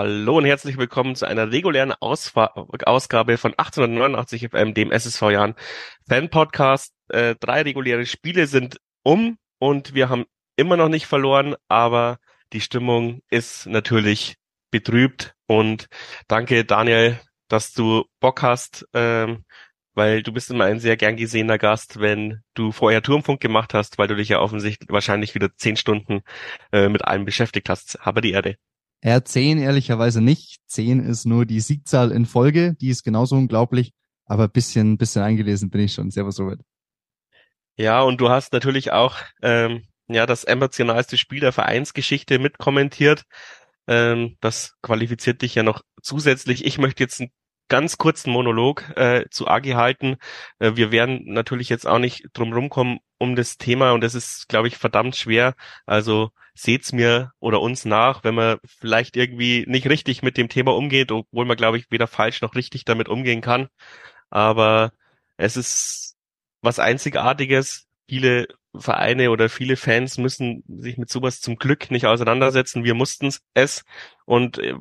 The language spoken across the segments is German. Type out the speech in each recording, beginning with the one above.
hallo, und herzlich willkommen zu einer regulären Ausfa Ausgabe von 1889 FM, dem SSV Jahren Fan Podcast. Äh, drei reguläre Spiele sind um und wir haben immer noch nicht verloren, aber die Stimmung ist natürlich betrübt und danke Daniel, dass du Bock hast, ähm, weil du bist immer ein sehr gern gesehener Gast, wenn du vorher Turmfunk gemacht hast, weil du dich ja offensichtlich wahrscheinlich wieder zehn Stunden äh, mit allem beschäftigt hast. Habe die Erde. Er zehn ehrlicherweise nicht. Zehn ist nur die Siegzahl in Folge, die ist genauso unglaublich, aber bisschen, bisschen eingelesen bin ich schon. Servus Robert. Ja, und du hast natürlich auch ähm, ja das emotionalste Spiel der Vereinsgeschichte mitkommentiert. Ähm, das qualifiziert dich ja noch zusätzlich. Ich möchte jetzt ein ganz kurzen Monolog äh, zu Agi halten. Äh, wir werden natürlich jetzt auch nicht drum rumkommen um das Thema und es ist, glaube ich, verdammt schwer. Also seht's mir oder uns nach, wenn man vielleicht irgendwie nicht richtig mit dem Thema umgeht, obwohl man, glaube ich, weder falsch noch richtig damit umgehen kann. Aber es ist was Einzigartiges. Viele Vereine oder viele Fans müssen sich mit sowas zum Glück nicht auseinandersetzen. Wir mussten es. Und äh,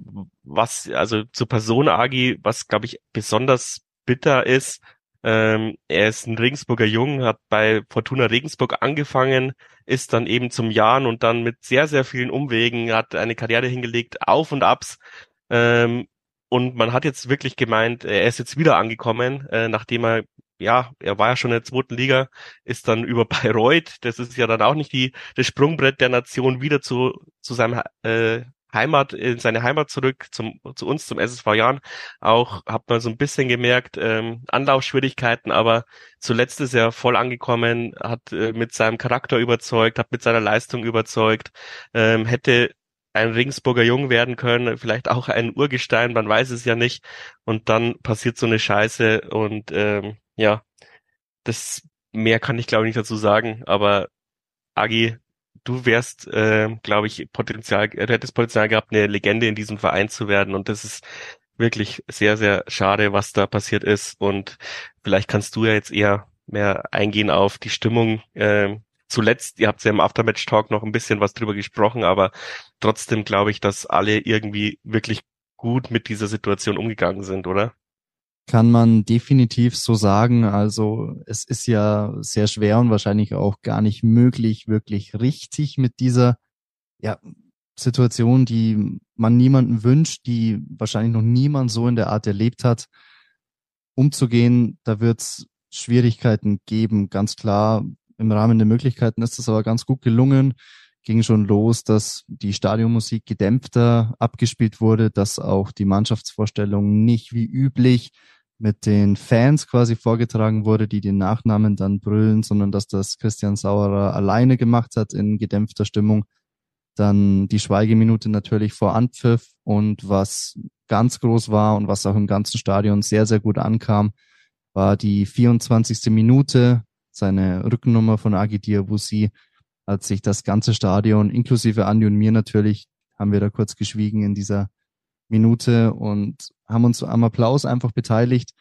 was, also zur Person Agi, was glaube ich besonders bitter ist, ähm, er ist ein Regensburger Jung, hat bei Fortuna Regensburg angefangen, ist dann eben zum Jahren und dann mit sehr, sehr vielen Umwegen, hat eine Karriere hingelegt, Auf und Abs. Ähm, und man hat jetzt wirklich gemeint, er ist jetzt wieder angekommen, äh, nachdem er ja, er war ja schon in der zweiten Liga, ist dann über Bayreuth, das ist ja dann auch nicht die, das Sprungbrett der Nation, wieder zu, zu seinem äh, Heimat, in seine Heimat zurück, zum, zu uns, zum SSV Jahren. Auch hat man so ein bisschen gemerkt, ähm, Anlaufschwierigkeiten, aber zuletzt ist er voll angekommen, hat äh, mit seinem Charakter überzeugt, hat mit seiner Leistung überzeugt, ähm, hätte ein Ringsburger Jung werden können, vielleicht auch ein Urgestein, man weiß es ja nicht. Und dann passiert so eine Scheiße und ähm, ja, das mehr kann ich glaube ich nicht dazu sagen, aber Agi, du wärst, äh, glaube ich, Potenzial, hättest Potenzial gehabt, eine Legende in diesem Verein zu werden und das ist wirklich sehr, sehr schade, was da passiert ist und vielleicht kannst du ja jetzt eher mehr eingehen auf die Stimmung. Äh, zuletzt, ihr habt ja im Aftermatch-Talk noch ein bisschen was drüber gesprochen, aber trotzdem glaube ich, dass alle irgendwie wirklich gut mit dieser Situation umgegangen sind, oder? Kann man definitiv so sagen. Also es ist ja sehr schwer und wahrscheinlich auch gar nicht möglich, wirklich richtig mit dieser ja, Situation, die man niemanden wünscht, die wahrscheinlich noch niemand so in der Art erlebt hat, umzugehen. Da wird es Schwierigkeiten geben, ganz klar. Im Rahmen der Möglichkeiten ist es aber ganz gut gelungen. Ging schon los, dass die Stadionmusik gedämpfter abgespielt wurde, dass auch die Mannschaftsvorstellung nicht wie üblich mit den Fans quasi vorgetragen wurde, die den Nachnamen dann brüllen, sondern dass das Christian Sauerer alleine gemacht hat in gedämpfter Stimmung. Dann die Schweigeminute natürlich vor Anpfiff und was ganz groß war und was auch im ganzen Stadion sehr, sehr gut ankam, war die 24. Minute, seine Rückennummer von Agidir Wussi, als sich das ganze Stadion, inklusive Andi und mir natürlich, haben wir da kurz geschwiegen in dieser Minute und haben uns am Applaus einfach beteiligt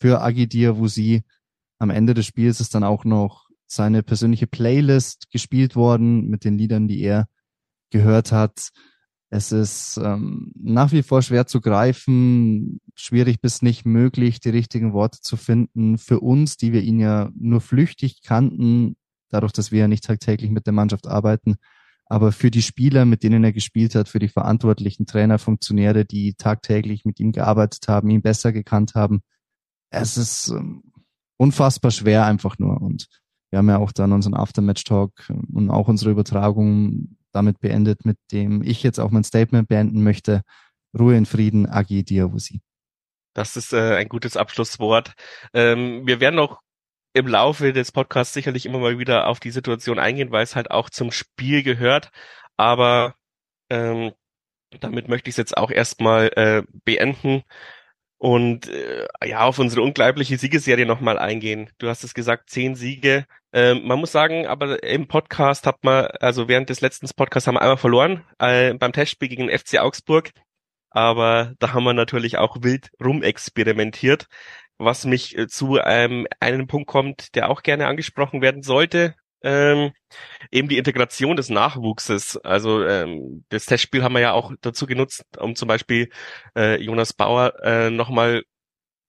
für Agidir Wusi. Am Ende des Spiels ist dann auch noch seine persönliche Playlist gespielt worden mit den Liedern, die er gehört hat. Es ist ähm, nach wie vor schwer zu greifen, schwierig bis nicht möglich, die richtigen Worte zu finden. Für uns, die wir ihn ja nur flüchtig kannten, dadurch, dass wir ja nicht tagtäglich mit der Mannschaft arbeiten, aber für die Spieler, mit denen er gespielt hat, für die verantwortlichen Trainer, Funktionäre, die tagtäglich mit ihm gearbeitet haben, ihn besser gekannt haben, es ist ähm, unfassbar schwer einfach nur. Und wir haben ja auch dann unseren Aftermatch-Talk und auch unsere Übertragung damit beendet, mit dem ich jetzt auch mein Statement beenden möchte. Ruhe in Frieden, Agi Diawusi. Das ist äh, ein gutes Abschlusswort. Ähm, wir werden noch im Laufe des Podcasts sicherlich immer mal wieder auf die Situation eingehen, weil es halt auch zum Spiel gehört. Aber ähm, damit möchte ich es jetzt auch erstmal äh, beenden und äh, ja auf unsere unglaubliche Siegeserie nochmal eingehen. Du hast es gesagt, zehn Siege. Ähm, man muss sagen, aber im Podcast hat man, also während des letzten Podcasts haben wir einmal verloren äh, beim Testspiel gegen FC Augsburg. Aber da haben wir natürlich auch wild rumexperimentiert was mich äh, zu ähm, einem Punkt kommt, der auch gerne angesprochen werden sollte. ähm, eben die Integration des Nachwuchses. Also ähm, das Testspiel haben wir ja auch dazu genutzt, um zum Beispiel äh, Jonas Bauer äh, nochmal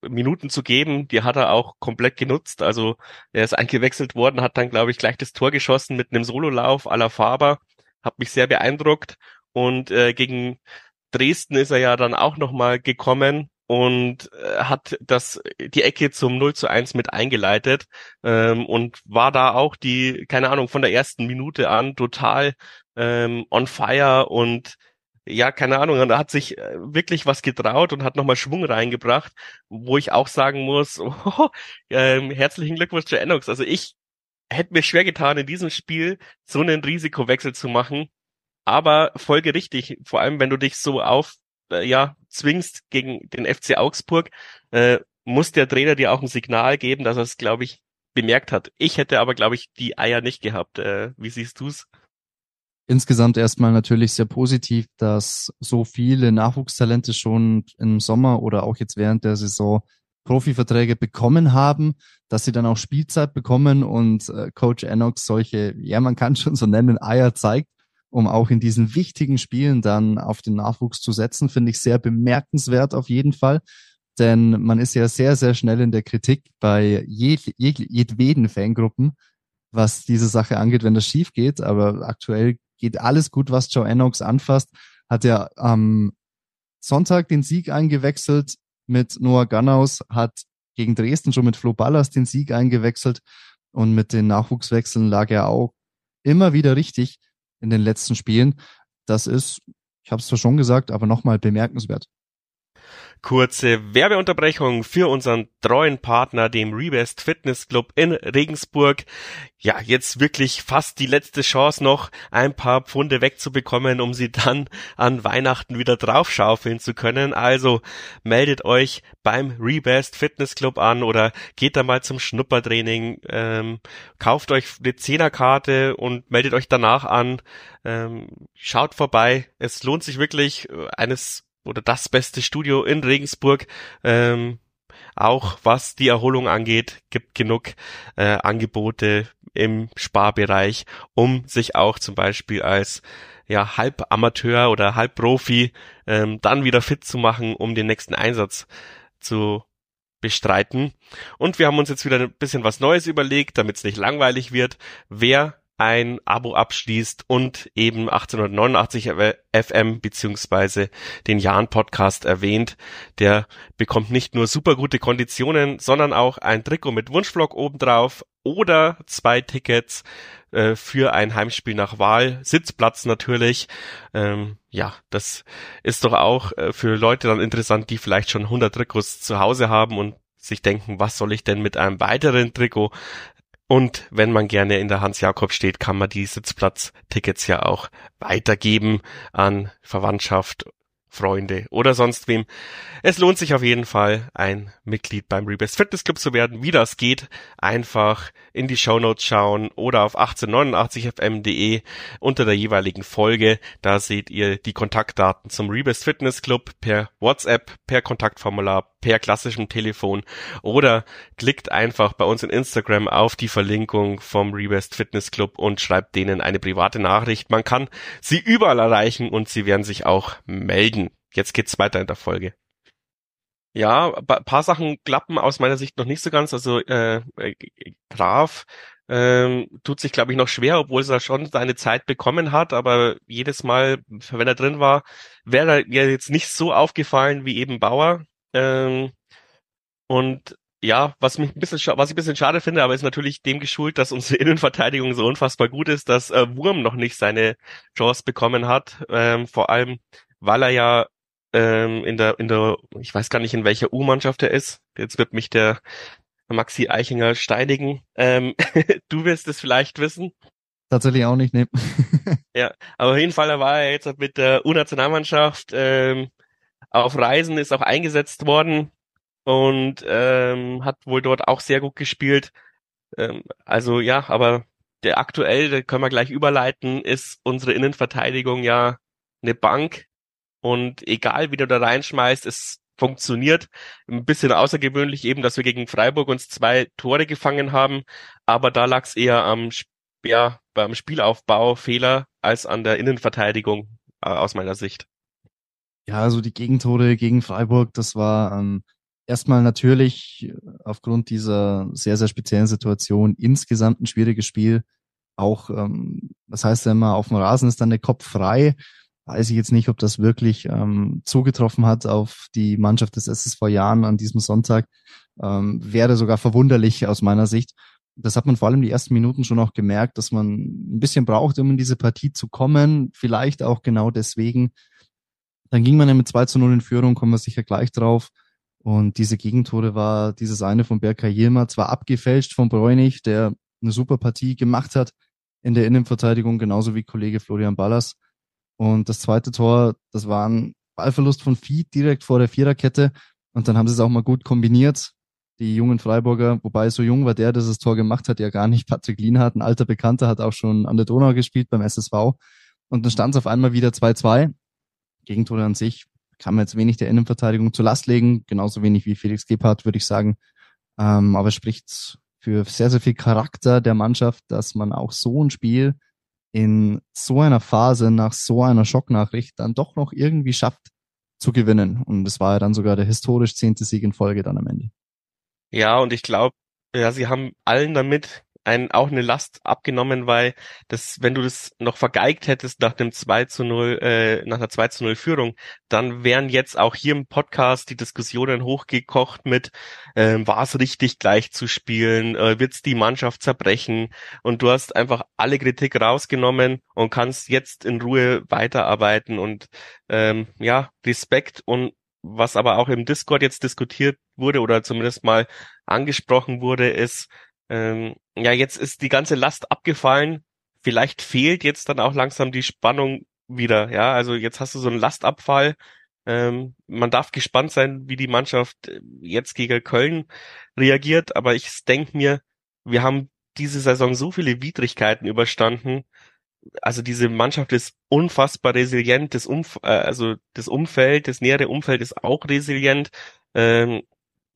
Minuten zu geben. Die hat er auch komplett genutzt. Also er ist eingewechselt worden, hat dann, glaube ich, gleich das Tor geschossen mit einem Sololauf à la Faber. Hat mich sehr beeindruckt. Und äh, gegen Dresden ist er ja dann auch nochmal gekommen und äh, hat das die Ecke zum 0 zu 1 mit eingeleitet ähm, und war da auch die, keine Ahnung, von der ersten Minute an total ähm, on fire und ja, keine Ahnung, und hat sich äh, wirklich was getraut und hat nochmal Schwung reingebracht, wo ich auch sagen muss, oh, ähm, herzlichen Glückwunsch zu Enox. Also ich hätte mir schwer getan, in diesem Spiel so einen Risikowechsel zu machen, aber folge richtig, vor allem wenn du dich so auf äh, ja, zwingst gegen den FC Augsburg, äh, muss der Trainer dir auch ein Signal geben, dass er es, glaube ich, bemerkt hat. Ich hätte aber, glaube ich, die Eier nicht gehabt. Äh, wie siehst du's? Insgesamt erstmal natürlich sehr positiv, dass so viele Nachwuchstalente schon im Sommer oder auch jetzt während der Saison Profiverträge bekommen haben, dass sie dann auch Spielzeit bekommen und äh, Coach Enox solche, ja, man kann schon so nennen, Eier zeigt um auch in diesen wichtigen Spielen dann auf den Nachwuchs zu setzen, finde ich sehr bemerkenswert auf jeden Fall. Denn man ist ja sehr, sehr schnell in der Kritik bei jed jed jedweden Fangruppen, was diese Sache angeht, wenn das schief geht. Aber aktuell geht alles gut, was Joe Enox anfasst. Hat er am Sonntag den Sieg eingewechselt mit Noah Gannaus, hat gegen Dresden schon mit Flo Ballas den Sieg eingewechselt und mit den Nachwuchswechseln lag er auch immer wieder richtig in den letzten Spielen. Das ist, ich habe es zwar schon gesagt, aber nochmal bemerkenswert. Kurze Werbeunterbrechung für unseren treuen Partner, dem Rebest Fitness Club in Regensburg. Ja, jetzt wirklich fast die letzte Chance noch, ein paar Pfunde wegzubekommen, um sie dann an Weihnachten wieder draufschaufeln zu können. Also meldet euch beim Rebest Fitness Club an oder geht da mal zum Schnuppertraining, ähm, kauft euch eine Zehnerkarte und meldet euch danach an. Ähm, schaut vorbei. Es lohnt sich wirklich, äh, eines oder das beste Studio in Regensburg. Ähm, auch was die Erholung angeht, gibt genug äh, Angebote im Sparbereich, um sich auch zum Beispiel als ja, Halbamateur oder Halbprofi ähm, dann wieder fit zu machen, um den nächsten Einsatz zu bestreiten. Und wir haben uns jetzt wieder ein bisschen was Neues überlegt, damit es nicht langweilig wird. Wer ein Abo abschließt und eben 1889 FM beziehungsweise den Jan Podcast erwähnt, der bekommt nicht nur super gute Konditionen, sondern auch ein Trikot mit Wunschvlog obendrauf oder zwei Tickets äh, für ein Heimspiel nach Wahl, Sitzplatz natürlich. Ähm, ja, das ist doch auch äh, für Leute dann interessant, die vielleicht schon 100 Trikots zu Hause haben und sich denken, was soll ich denn mit einem weiteren Trikot und wenn man gerne in der Hans-Jakob steht, kann man die Sitzplatztickets ja auch weitergeben an Verwandtschaft Freunde oder sonst wem. Es lohnt sich auf jeden Fall, ein Mitglied beim Rebest Fitness Club zu werden. Wie das geht, einfach in die Show Notes schauen oder auf 1889fm.de unter der jeweiligen Folge. Da seht ihr die Kontaktdaten zum Rebest Fitness Club per WhatsApp, per Kontaktformular, per klassischem Telefon oder klickt einfach bei uns in Instagram auf die Verlinkung vom Rebest Fitness Club und schreibt denen eine private Nachricht. Man kann sie überall erreichen und sie werden sich auch melden. Jetzt geht's weiter in der Folge. Ja, paar Sachen klappen aus meiner Sicht noch nicht so ganz. Also äh, äh, Graf ähm, tut sich, glaube ich, noch schwer, obwohl er schon seine Zeit bekommen hat. Aber jedes Mal, wenn er drin war, wäre er jetzt nicht so aufgefallen wie eben Bauer. Ähm, und ja, was mich ein bisschen, was ich ein bisschen schade finde, aber ist natürlich dem geschult, dass unsere Innenverteidigung so unfassbar gut ist, dass äh, Wurm noch nicht seine Chance bekommen hat. Ähm, vor allem, weil er ja ähm, in der, in der, ich weiß gar nicht, in welcher U-Mannschaft er ist. Jetzt wird mich der Maxi Eichinger steinigen. Ähm, du wirst es vielleicht wissen. Tatsächlich auch nicht, ne. ja, aber auf jeden Fall, er war ja jetzt mit der U-Nationalmannschaft ähm, auf Reisen, ist auch eingesetzt worden und ähm, hat wohl dort auch sehr gut gespielt. Ähm, also ja, aber der aktuell, da können wir gleich überleiten, ist unsere Innenverteidigung ja eine Bank und egal wie du da reinschmeißt, es funktioniert. Ein bisschen außergewöhnlich eben, dass wir gegen Freiburg uns zwei Tore gefangen haben, aber da lag es eher am ja beim Spielaufbau Fehler als an der Innenverteidigung äh, aus meiner Sicht. Ja, also die Gegentore gegen Freiburg, das war ähm, erstmal natürlich aufgrund dieser sehr, sehr speziellen Situation insgesamt ein schwieriges Spiel. Auch, ähm, das heißt ja immer, auf dem Rasen ist dann der Kopf frei. Weiß ich jetzt nicht, ob das wirklich ähm, zugetroffen hat auf die Mannschaft des SSV Jahren an diesem Sonntag. Ähm, wäre sogar verwunderlich aus meiner Sicht. Das hat man vor allem die ersten Minuten schon auch gemerkt, dass man ein bisschen braucht, um in diese Partie zu kommen. Vielleicht auch genau deswegen. Dann ging man ja mit 2 zu 0 in Führung, kommen wir sicher gleich drauf. Und diese Gegentore war dieses eine von Berkay Yilmaz, zwar abgefälscht von Bräunig, der eine super Partie gemacht hat in der Innenverteidigung, genauso wie Kollege Florian Ballas. Und das zweite Tor, das war ein Ballverlust von Fied direkt vor der Viererkette. Und dann haben sie es auch mal gut kombiniert. Die jungen Freiburger, wobei so jung war der, der das Tor gemacht hat, ja gar nicht. Patrick Lienhardt, ein alter Bekannter, hat auch schon an der Donau gespielt beim SSV. Und dann stand es auf einmal wieder 2-2. Gegentore an sich kann man jetzt wenig der Innenverteidigung zur Last legen, genauso wenig wie Felix Gebhardt, würde ich sagen. Ähm, aber spricht für sehr, sehr viel Charakter der Mannschaft, dass man auch so ein Spiel in so einer Phase nach so einer Schocknachricht dann doch noch irgendwie schafft zu gewinnen. Und das war ja dann sogar der historisch zehnte Sieg in Folge dann am Ende. Ja, und ich glaube, ja, sie haben allen damit ein, auch eine Last abgenommen, weil das, wenn du das noch vergeigt hättest nach dem 2 zu 0, äh, nach einer 2 zu 0 Führung, dann wären jetzt auch hier im Podcast die Diskussionen hochgekocht mit, äh, war es richtig gleich zu spielen, äh, wird die Mannschaft zerbrechen? Und du hast einfach alle Kritik rausgenommen und kannst jetzt in Ruhe weiterarbeiten und ähm, ja, Respekt und was aber auch im Discord jetzt diskutiert wurde oder zumindest mal angesprochen wurde, ist, ähm, ja, jetzt ist die ganze Last abgefallen. Vielleicht fehlt jetzt dann auch langsam die Spannung wieder. Ja, also jetzt hast du so einen Lastabfall. Ähm, man darf gespannt sein, wie die Mannschaft äh, jetzt gegen Köln reagiert. Aber ich denke mir, wir haben diese Saison so viele Widrigkeiten überstanden. Also diese Mannschaft ist unfassbar resilient. Das Umf äh, also das Umfeld, das nähere Umfeld ist auch resilient. Ähm,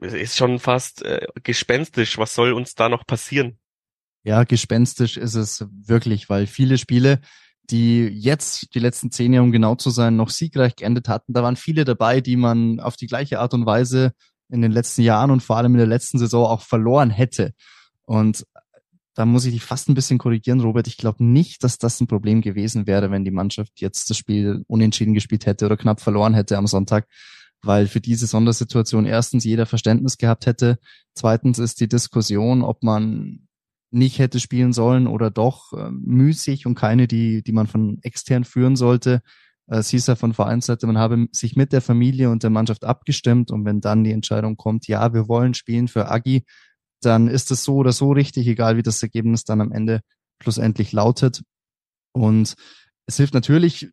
ist schon fast äh, gespenstisch. Was soll uns da noch passieren? Ja, gespenstisch ist es wirklich, weil viele Spiele, die jetzt die letzten zehn Jahre, um genau zu sein, noch siegreich geendet hatten, da waren viele dabei, die man auf die gleiche Art und Weise in den letzten Jahren und vor allem in der letzten Saison auch verloren hätte. Und da muss ich dich fast ein bisschen korrigieren, Robert. Ich glaube nicht, dass das ein Problem gewesen wäre, wenn die Mannschaft jetzt das Spiel unentschieden gespielt hätte oder knapp verloren hätte am Sonntag, weil für diese Sondersituation erstens jeder Verständnis gehabt hätte. Zweitens ist die Diskussion, ob man nicht hätte spielen sollen oder doch äh, müßig und keine, die, die man von extern führen sollte. Äh, es hieß ja von Vereinsseite, man habe sich mit der Familie und der Mannschaft abgestimmt und wenn dann die Entscheidung kommt, ja, wir wollen spielen für Agi, dann ist es so oder so richtig, egal wie das Ergebnis dann am Ende schlussendlich lautet. Und es hilft natürlich,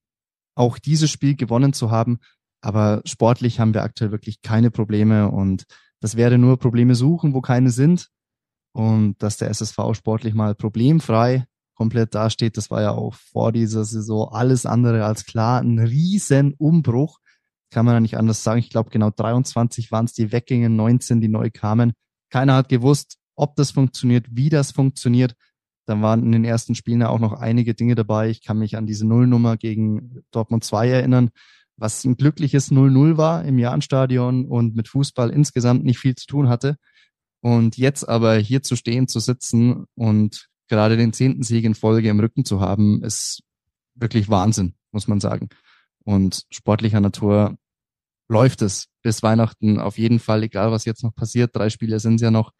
auch dieses Spiel gewonnen zu haben, aber sportlich haben wir aktuell wirklich keine Probleme und das wäre nur Probleme suchen, wo keine sind. Und dass der SSV sportlich mal problemfrei komplett dasteht, das war ja auch vor dieser Saison alles andere als klar. Ein riesen Umbruch. Kann man ja nicht anders sagen. Ich glaube, genau 23 waren es, die weggingen, 19, die neu kamen. Keiner hat gewusst, ob das funktioniert, wie das funktioniert. Dann waren in den ersten Spielen ja auch noch einige Dinge dabei. Ich kann mich an diese Nullnummer gegen Dortmund 2 erinnern was ein glückliches 0-0 war im Jahnstadion und mit Fußball insgesamt nicht viel zu tun hatte. Und jetzt aber hier zu stehen, zu sitzen und gerade den zehnten Sieg in Folge im Rücken zu haben, ist wirklich Wahnsinn, muss man sagen. Und sportlicher Natur läuft es bis Weihnachten auf jeden Fall, egal was jetzt noch passiert. Drei Spiele sind es ja noch.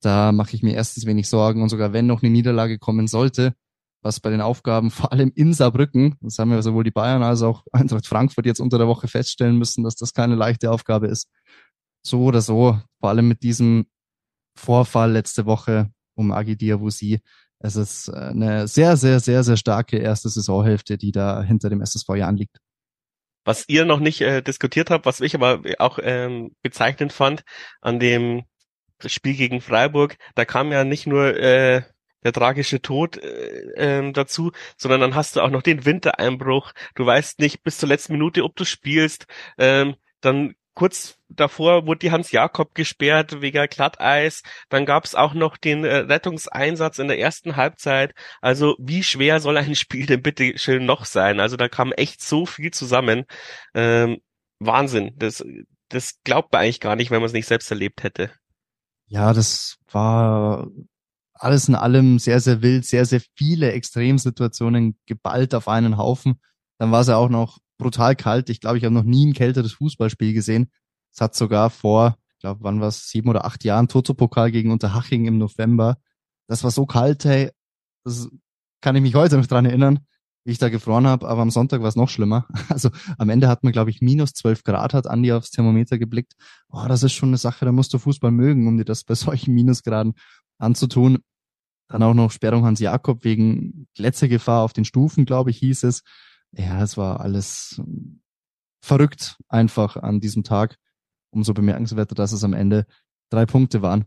Da mache ich mir erstens wenig Sorgen und sogar wenn noch eine Niederlage kommen sollte, was bei den Aufgaben vor allem in Saarbrücken, das haben ja sowohl die Bayern als auch Eintracht Frankfurt jetzt unter der Woche feststellen müssen, dass das keine leichte Aufgabe ist. So oder so, vor allem mit diesem Vorfall letzte Woche um Agi Diawusi. Es ist eine sehr, sehr, sehr, sehr starke erste Saisonhälfte, die da hinter dem SSV Jahren liegt. Was ihr noch nicht äh, diskutiert habt, was ich aber auch ähm, bezeichnend fand an dem Spiel gegen Freiburg, da kam ja nicht nur äh, der tragische Tod äh, ähm, dazu, sondern dann hast du auch noch den Wintereinbruch. Du weißt nicht bis zur letzten Minute, ob du spielst. Ähm, dann kurz davor wurde die Hans Jakob gesperrt wegen Glatteis. Dann gab es auch noch den äh, Rettungseinsatz in der ersten Halbzeit. Also wie schwer soll ein Spiel denn bitte schön noch sein? Also da kam echt so viel zusammen. Ähm, Wahnsinn. Das, das glaubt man eigentlich gar nicht, wenn man es nicht selbst erlebt hätte. Ja, das war alles in allem sehr, sehr wild, sehr, sehr viele Extremsituationen geballt auf einen Haufen. Dann war es ja auch noch brutal kalt. Ich glaube, ich habe noch nie ein kälteres Fußballspiel gesehen. Es hat sogar vor, ich glaube, wann war es, sieben oder acht Jahren, Toto-Pokal gegen Unterhaching im November. Das war so kalt, hey, das kann ich mich heute noch dran erinnern, wie ich da gefroren habe, aber am Sonntag war es noch schlimmer. Also am Ende hat man, glaube ich, minus zwölf Grad, hat Andi aufs Thermometer geblickt. Oh, das ist schon eine Sache, da musst du Fußball mögen, um dir das bei solchen Minusgraden anzutun. Dann auch noch Sperrung Hans Jakob wegen Glätzegefahr auf den Stufen, glaube ich, hieß es. Ja, es war alles verrückt einfach an diesem Tag. Umso bemerkenswerter, dass es am Ende drei Punkte waren.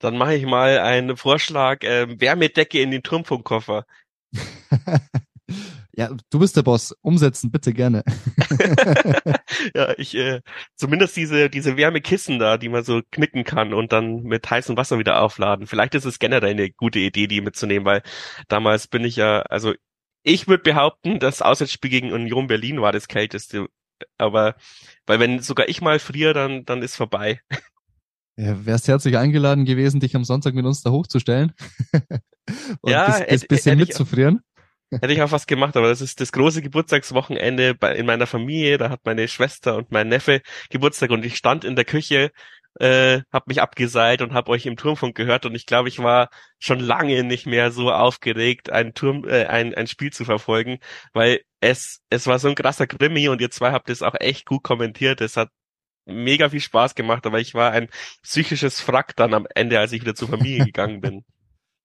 Dann mache ich mal einen Vorschlag, äh, Wärmedecke in den Turmfunkkoffer. ja, du bist der Boss. Umsetzen, bitte gerne. ja, ich äh, zumindest diese diese Wärmekissen da, die man so knicken kann und dann mit heißem Wasser wieder aufladen. Vielleicht ist es generell eine gute Idee, die mitzunehmen, weil damals bin ich ja, also ich würde behaupten, das Auswärtsspiel gegen Union Berlin war das kälteste. Aber weil wenn sogar ich mal friere, dann dann ist vorbei. Ja, wärst herzlich eingeladen gewesen, dich am Sonntag mit uns da hochzustellen und ja, bis, bis bisschen mitzufrieren. Hätte ich auch was gemacht, aber das ist das große Geburtstagswochenende bei, in meiner Familie. Da hat meine Schwester und mein Neffe Geburtstag und ich stand in der Küche, äh, hab mich abgeseilt und hab euch im Turmfunk gehört und ich glaube, ich war schon lange nicht mehr so aufgeregt, ein Turm, äh, ein, ein Spiel zu verfolgen, weil es, es war so ein krasser Krimi und ihr zwei habt es auch echt gut kommentiert. Es hat mega viel Spaß gemacht, aber ich war ein psychisches Wrack dann am Ende, als ich wieder zur Familie gegangen bin.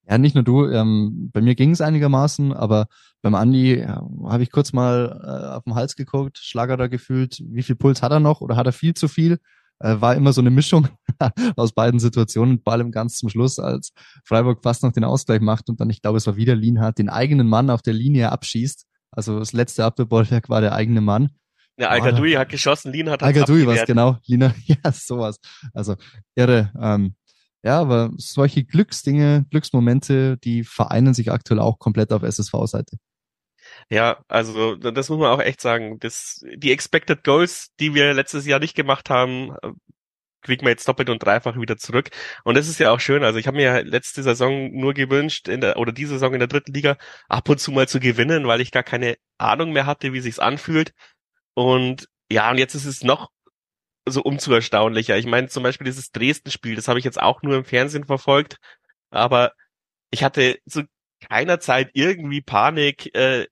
Ja, nicht nur du, ähm, bei mir ging es einigermaßen, aber beim Andi ja, habe ich kurz mal äh, auf den Hals geguckt, Schlager da gefühlt, wie viel Puls hat er noch oder hat er viel zu viel? Äh, war immer so eine Mischung aus beiden Situationen, vor allem ganz zum Schluss, als Freiburg fast noch den Ausgleich macht und dann, ich glaube, es war wieder Lienhardt, den eigenen Mann auf der Linie abschießt. Also das letzte Abwehrbollwerk war der eigene Mann. Ja, Al-Gadoui hat geschossen, Lin hat Al-Gadoui was, genau. Lina, ja, sowas. Also, irre. Ähm, ja, aber solche Glücksdinge, Glücksmomente, die vereinen sich aktuell auch komplett auf SSV-Seite. Ja, also das muss man auch echt sagen. Das, die Expected Goals, die wir letztes Jahr nicht gemacht haben, äh, kriegen wir jetzt doppelt und dreifach wieder zurück. Und das ist ja auch schön. Also ich habe mir letzte Saison nur gewünscht, in der, oder diese Saison in der dritten Liga ab und zu mal zu gewinnen, weil ich gar keine Ahnung mehr hatte, wie sich's anfühlt. Und ja, und jetzt ist es noch so umzu erstaunlicher. Ich meine, zum Beispiel dieses Dresden-Spiel, das habe ich jetzt auch nur im Fernsehen verfolgt, aber ich hatte zu keiner Zeit irgendwie Panik. Äh,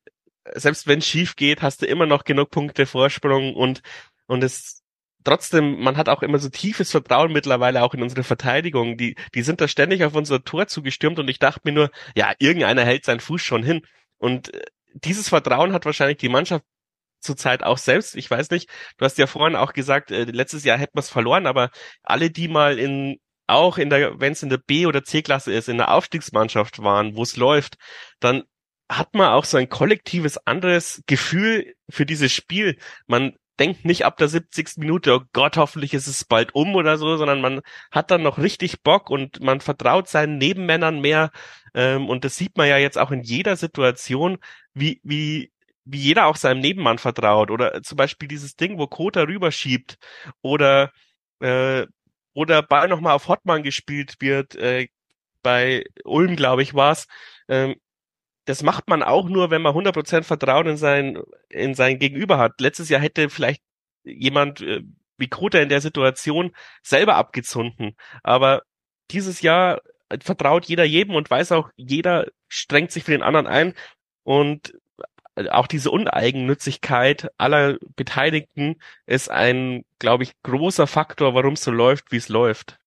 selbst wenn schief geht, hast du immer noch genug Punkte Vorsprung und und es trotzdem, man hat auch immer so tiefes Vertrauen mittlerweile auch in unsere Verteidigung. Die die sind da ständig auf unser Tor zugestürmt und ich dachte mir nur, ja, irgendeiner hält seinen Fuß schon hin. Und äh, dieses Vertrauen hat wahrscheinlich die Mannschaft zurzeit auch selbst. Ich weiß nicht, du hast ja vorhin auch gesagt, äh, letztes Jahr hätten wir es verloren, aber alle, die mal in auch in der, wenn es in der B- oder C-Klasse ist, in der Aufstiegsmannschaft waren, wo es läuft, dann hat man auch so ein kollektives anderes Gefühl für dieses Spiel. Man denkt nicht ab der 70. Minute, oh Gott, hoffentlich ist es bald um oder so, sondern man hat dann noch richtig Bock und man vertraut seinen Nebenmännern mehr. Ähm, und das sieht man ja jetzt auch in jeder Situation, wie, wie wie jeder auch seinem Nebenmann vertraut oder zum Beispiel dieses Ding, wo Kota rüberschiebt oder äh, oder Ball nochmal auf Hottmann gespielt wird, äh, bei Ulm, glaube ich, war's. Ähm, das macht man auch nur, wenn man 100% Vertrauen in sein, in sein Gegenüber hat. Letztes Jahr hätte vielleicht jemand äh, wie Kota in der Situation selber abgezunden. Aber dieses Jahr vertraut jeder jedem und weiß auch, jeder strengt sich für den anderen ein. Und auch diese Uneigennützigkeit aller Beteiligten ist ein, glaube ich, großer Faktor, warum es so läuft, wie es läuft.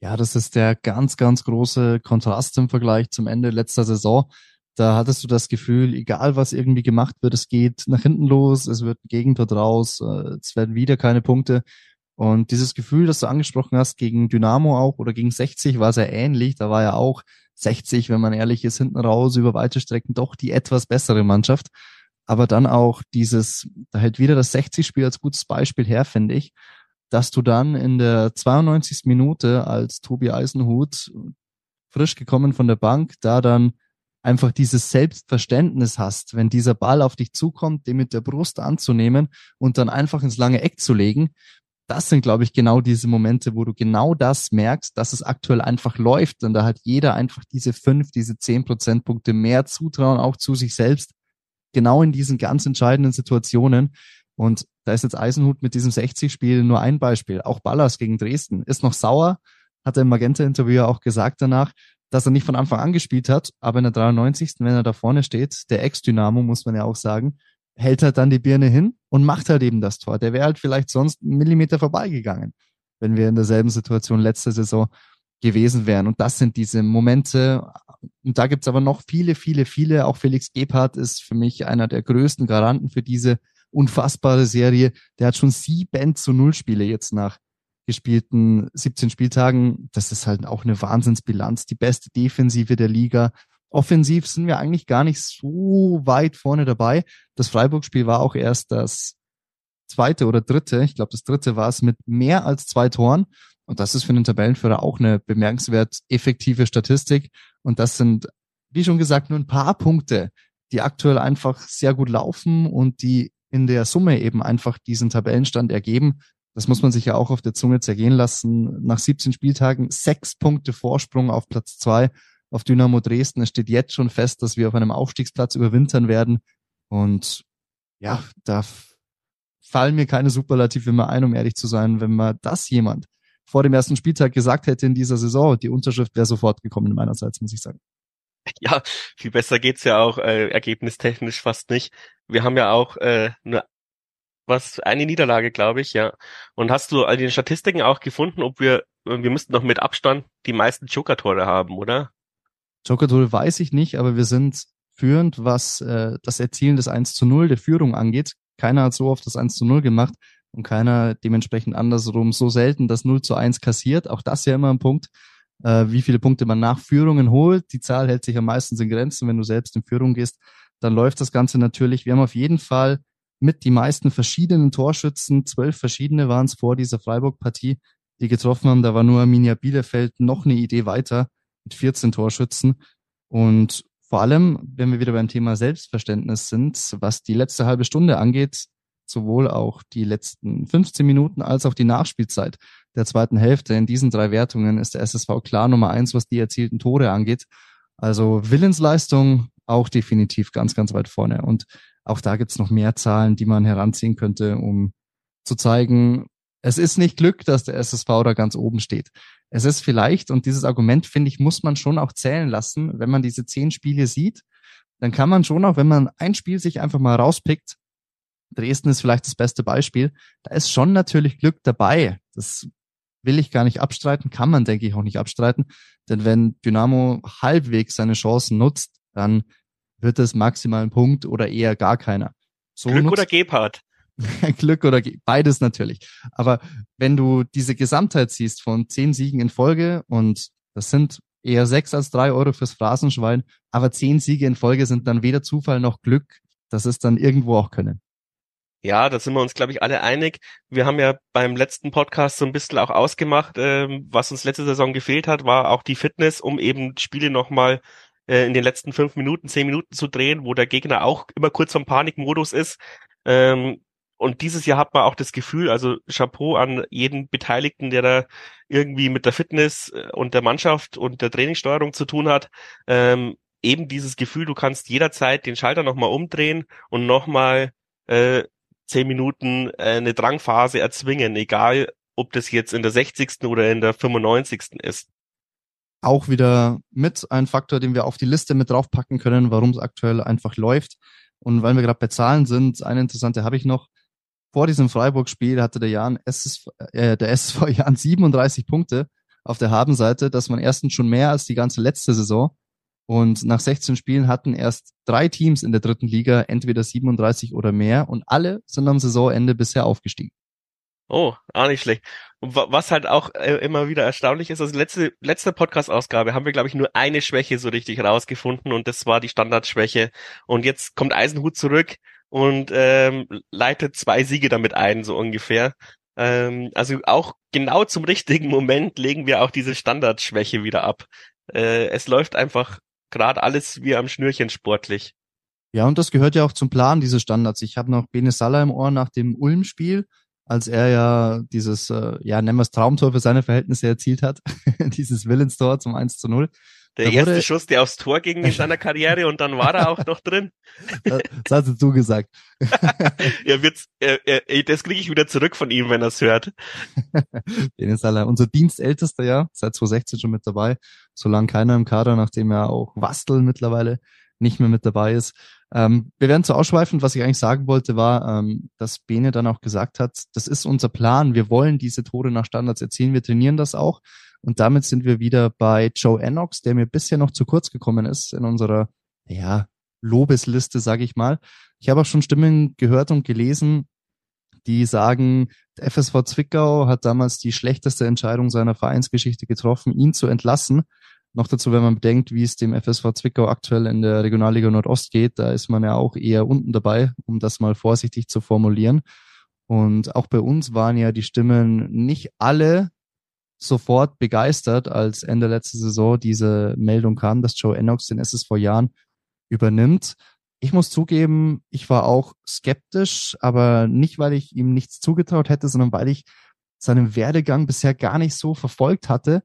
Ja, das ist der ganz, ganz große Kontrast im Vergleich zum Ende letzter Saison. Da hattest du das Gefühl, egal was irgendwie gemacht wird, es geht nach hinten los, es wird ein Gegentor draus, äh, es werden wieder keine Punkte. Und dieses Gefühl, das du angesprochen hast, gegen Dynamo auch oder gegen 60 war sehr ähnlich. Da war ja auch 60, wenn man ehrlich ist, hinten raus über weite Strecken doch die etwas bessere Mannschaft. Aber dann auch dieses, da hält wieder das 60-Spiel als gutes Beispiel her, finde ich. dass du dann in der 92. Minute als Tobi Eisenhut frisch gekommen von der Bank, da dann einfach dieses Selbstverständnis hast, wenn dieser Ball auf dich zukommt, den mit der Brust anzunehmen und dann einfach ins lange Eck zu legen. Das sind, glaube ich, genau diese Momente, wo du genau das merkst, dass es aktuell einfach läuft. Und da hat jeder einfach diese fünf, diese zehn Prozentpunkte mehr Zutrauen auch zu sich selbst. Genau in diesen ganz entscheidenden Situationen. Und da ist jetzt Eisenhut mit diesem 60-Spiel nur ein Beispiel. Auch Ballas gegen Dresden ist noch sauer, hat er im Magenta-Interview auch gesagt danach, dass er nicht von Anfang an gespielt hat, aber in der 93. wenn er da vorne steht, der Ex-Dynamo, muss man ja auch sagen, hält er dann die Birne hin und macht halt eben das Tor. Der wäre halt vielleicht sonst einen Millimeter vorbeigegangen, wenn wir in derselben Situation letzte Saison gewesen wären. Und das sind diese Momente. Und da gibt's aber noch viele, viele, viele. Auch Felix Gebhardt ist für mich einer der größten Garanten für diese unfassbare Serie. Der hat schon sieben zu null Spiele jetzt nach gespielten 17 Spieltagen. Das ist halt auch eine Wahnsinnsbilanz. Die beste Defensive der Liga. Offensiv sind wir eigentlich gar nicht so weit vorne dabei. Das Freiburg-Spiel war auch erst das zweite oder dritte. Ich glaube, das dritte war es mit mehr als zwei Toren. Und das ist für einen Tabellenführer auch eine bemerkenswert effektive Statistik. Und das sind, wie schon gesagt, nur ein paar Punkte, die aktuell einfach sehr gut laufen und die in der Summe eben einfach diesen Tabellenstand ergeben. Das muss man sich ja auch auf der Zunge zergehen lassen. Nach 17 Spieltagen sechs Punkte Vorsprung auf Platz zwei auf Dynamo Dresden. Es steht jetzt schon fest, dass wir auf einem Aufstiegsplatz überwintern werden. Und ja, da fallen mir keine Superlative mehr ein, um ehrlich zu sein, wenn man das jemand vor dem ersten Spieltag gesagt hätte in dieser Saison, die Unterschrift wäre sofort gekommen meinerseits, muss ich sagen. Ja, viel besser geht's ja auch äh, ergebnistechnisch fast nicht. Wir haben ja auch äh, nur was eine Niederlage, glaube ich, ja. Und hast du all die Statistiken auch gefunden, ob wir, wir müssten noch mit Abstand die meisten Joker-Tore haben, oder? Joker-Tore weiß ich nicht, aber wir sind führend, was äh, das Erzielen des 1 zu 0 der Führung angeht. Keiner hat so oft das 1 zu 0 gemacht und keiner dementsprechend andersrum so selten das 0 zu 1 kassiert. Auch das ja immer ein Punkt, äh, wie viele Punkte man nach Führungen holt. Die Zahl hält sich am meisten in Grenzen. Wenn du selbst in Führung gehst, dann läuft das Ganze natürlich. Wir haben auf jeden Fall mit die meisten verschiedenen Torschützen. Zwölf verschiedene waren es vor dieser Freiburg-Partie, die getroffen haben. Da war nur Arminia Bielefeld noch eine Idee weiter mit 14 Torschützen. Und vor allem, wenn wir wieder beim Thema Selbstverständnis sind, was die letzte halbe Stunde angeht, sowohl auch die letzten 15 Minuten als auch die Nachspielzeit der zweiten Hälfte. In diesen drei Wertungen ist der SSV klar Nummer eins, was die erzielten Tore angeht. Also Willensleistung auch definitiv ganz, ganz weit vorne. Und auch da gibt's noch mehr Zahlen, die man heranziehen könnte, um zu zeigen, es ist nicht Glück, dass der SSV da ganz oben steht. Es ist vielleicht, und dieses Argument, finde ich, muss man schon auch zählen lassen, wenn man diese zehn Spiele sieht, dann kann man schon auch, wenn man ein Spiel sich einfach mal rauspickt, Dresden ist vielleicht das beste Beispiel, da ist schon natürlich Glück dabei. Das will ich gar nicht abstreiten, kann man, denke ich, auch nicht abstreiten. Denn wenn Dynamo halbwegs seine Chancen nutzt, dann wird es maximal ein Punkt oder eher gar keiner. So Glück oder Gebhardt? Glück oder beides natürlich. Aber wenn du diese Gesamtheit siehst von zehn Siegen in Folge und das sind eher sechs als drei Euro fürs Phrasenschwein, aber zehn Siege in Folge sind dann weder Zufall noch Glück. Das ist dann irgendwo auch Können. Ja, da sind wir uns, glaube ich, alle einig. Wir haben ja beim letzten Podcast so ein bisschen auch ausgemacht, ähm, was uns letzte Saison gefehlt hat, war auch die Fitness, um eben Spiele nochmal äh, in den letzten fünf Minuten, zehn Minuten zu drehen, wo der Gegner auch immer kurz vom Panikmodus ist. Ähm, und dieses Jahr hat man auch das Gefühl, also Chapeau an jeden Beteiligten, der da irgendwie mit der Fitness äh, und der Mannschaft und der Trainingssteuerung zu tun hat. Ähm, eben dieses Gefühl, du kannst jederzeit den Schalter nochmal umdrehen und nochmal äh, zehn Minuten äh, eine Drangphase erzwingen, egal ob das jetzt in der 60. oder in der 95. ist auch wieder mit ein Faktor, den wir auf die Liste mit draufpacken können, warum es aktuell einfach läuft. Und weil wir gerade bei Zahlen sind, eine interessante habe ich noch. Vor diesem Freiburg-Spiel hatte der Jan SS, äh, der SSV Jan 37 Punkte auf der Habenseite. Das waren erstens schon mehr als die ganze letzte Saison. Und nach 16 Spielen hatten erst drei Teams in der dritten Liga entweder 37 oder mehr und alle sind am Saisonende bisher aufgestiegen. Oh, auch nicht schlecht. Und was halt auch äh, immer wieder erstaunlich ist, also letzte, letzte Podcast-Ausgabe haben wir, glaube ich, nur eine Schwäche so richtig rausgefunden und das war die Standardschwäche. Und jetzt kommt Eisenhut zurück und ähm, leitet zwei Siege damit ein, so ungefähr. Ähm, also auch genau zum richtigen Moment legen wir auch diese Standardschwäche wieder ab. Äh, es läuft einfach gerade alles wie am Schnürchen sportlich. Ja, und das gehört ja auch zum Plan, diese Standards. Ich habe noch Bene Salah im Ohr nach dem Ulm-Spiel, als er ja dieses, äh, ja, nennen wir es Traumtor für seine Verhältnisse erzielt hat, dieses Willenstor zum 1 zu 0. Der erste wurde, Schuss, der aufs Tor ging in seiner Karriere und dann war er auch noch drin. Das hast du gesagt. er wird, er, er, das kriege ich wieder zurück von ihm, wenn er es hört. Dennis Salah, unser Dienstältester ja, seit 2016 schon mit dabei. Solange keiner im Kader, nachdem er auch Wastel mittlerweile nicht mehr mit dabei ist. Ähm, wir werden zu ausschweifend. Was ich eigentlich sagen wollte, war, ähm, dass Bene dann auch gesagt hat, das ist unser Plan. Wir wollen diese Tore nach Standards erzielen. Wir trainieren das auch. Und damit sind wir wieder bei Joe Ennox, der mir bisher noch zu kurz gekommen ist in unserer, ja, Lobesliste, sage ich mal. Ich habe auch schon Stimmen gehört und gelesen, die sagen, der FSV Zwickau hat damals die schlechteste Entscheidung seiner Vereinsgeschichte getroffen, ihn zu entlassen. Noch dazu, wenn man bedenkt, wie es dem FSV Zwickau aktuell in der Regionalliga Nordost geht, da ist man ja auch eher unten dabei, um das mal vorsichtig zu formulieren. Und auch bei uns waren ja die Stimmen nicht alle sofort begeistert, als Ende letzte Saison diese Meldung kam, dass Joe Ennox den SSV Jahren übernimmt. Ich muss zugeben, ich war auch skeptisch, aber nicht, weil ich ihm nichts zugetraut hätte, sondern weil ich seinen Werdegang bisher gar nicht so verfolgt hatte.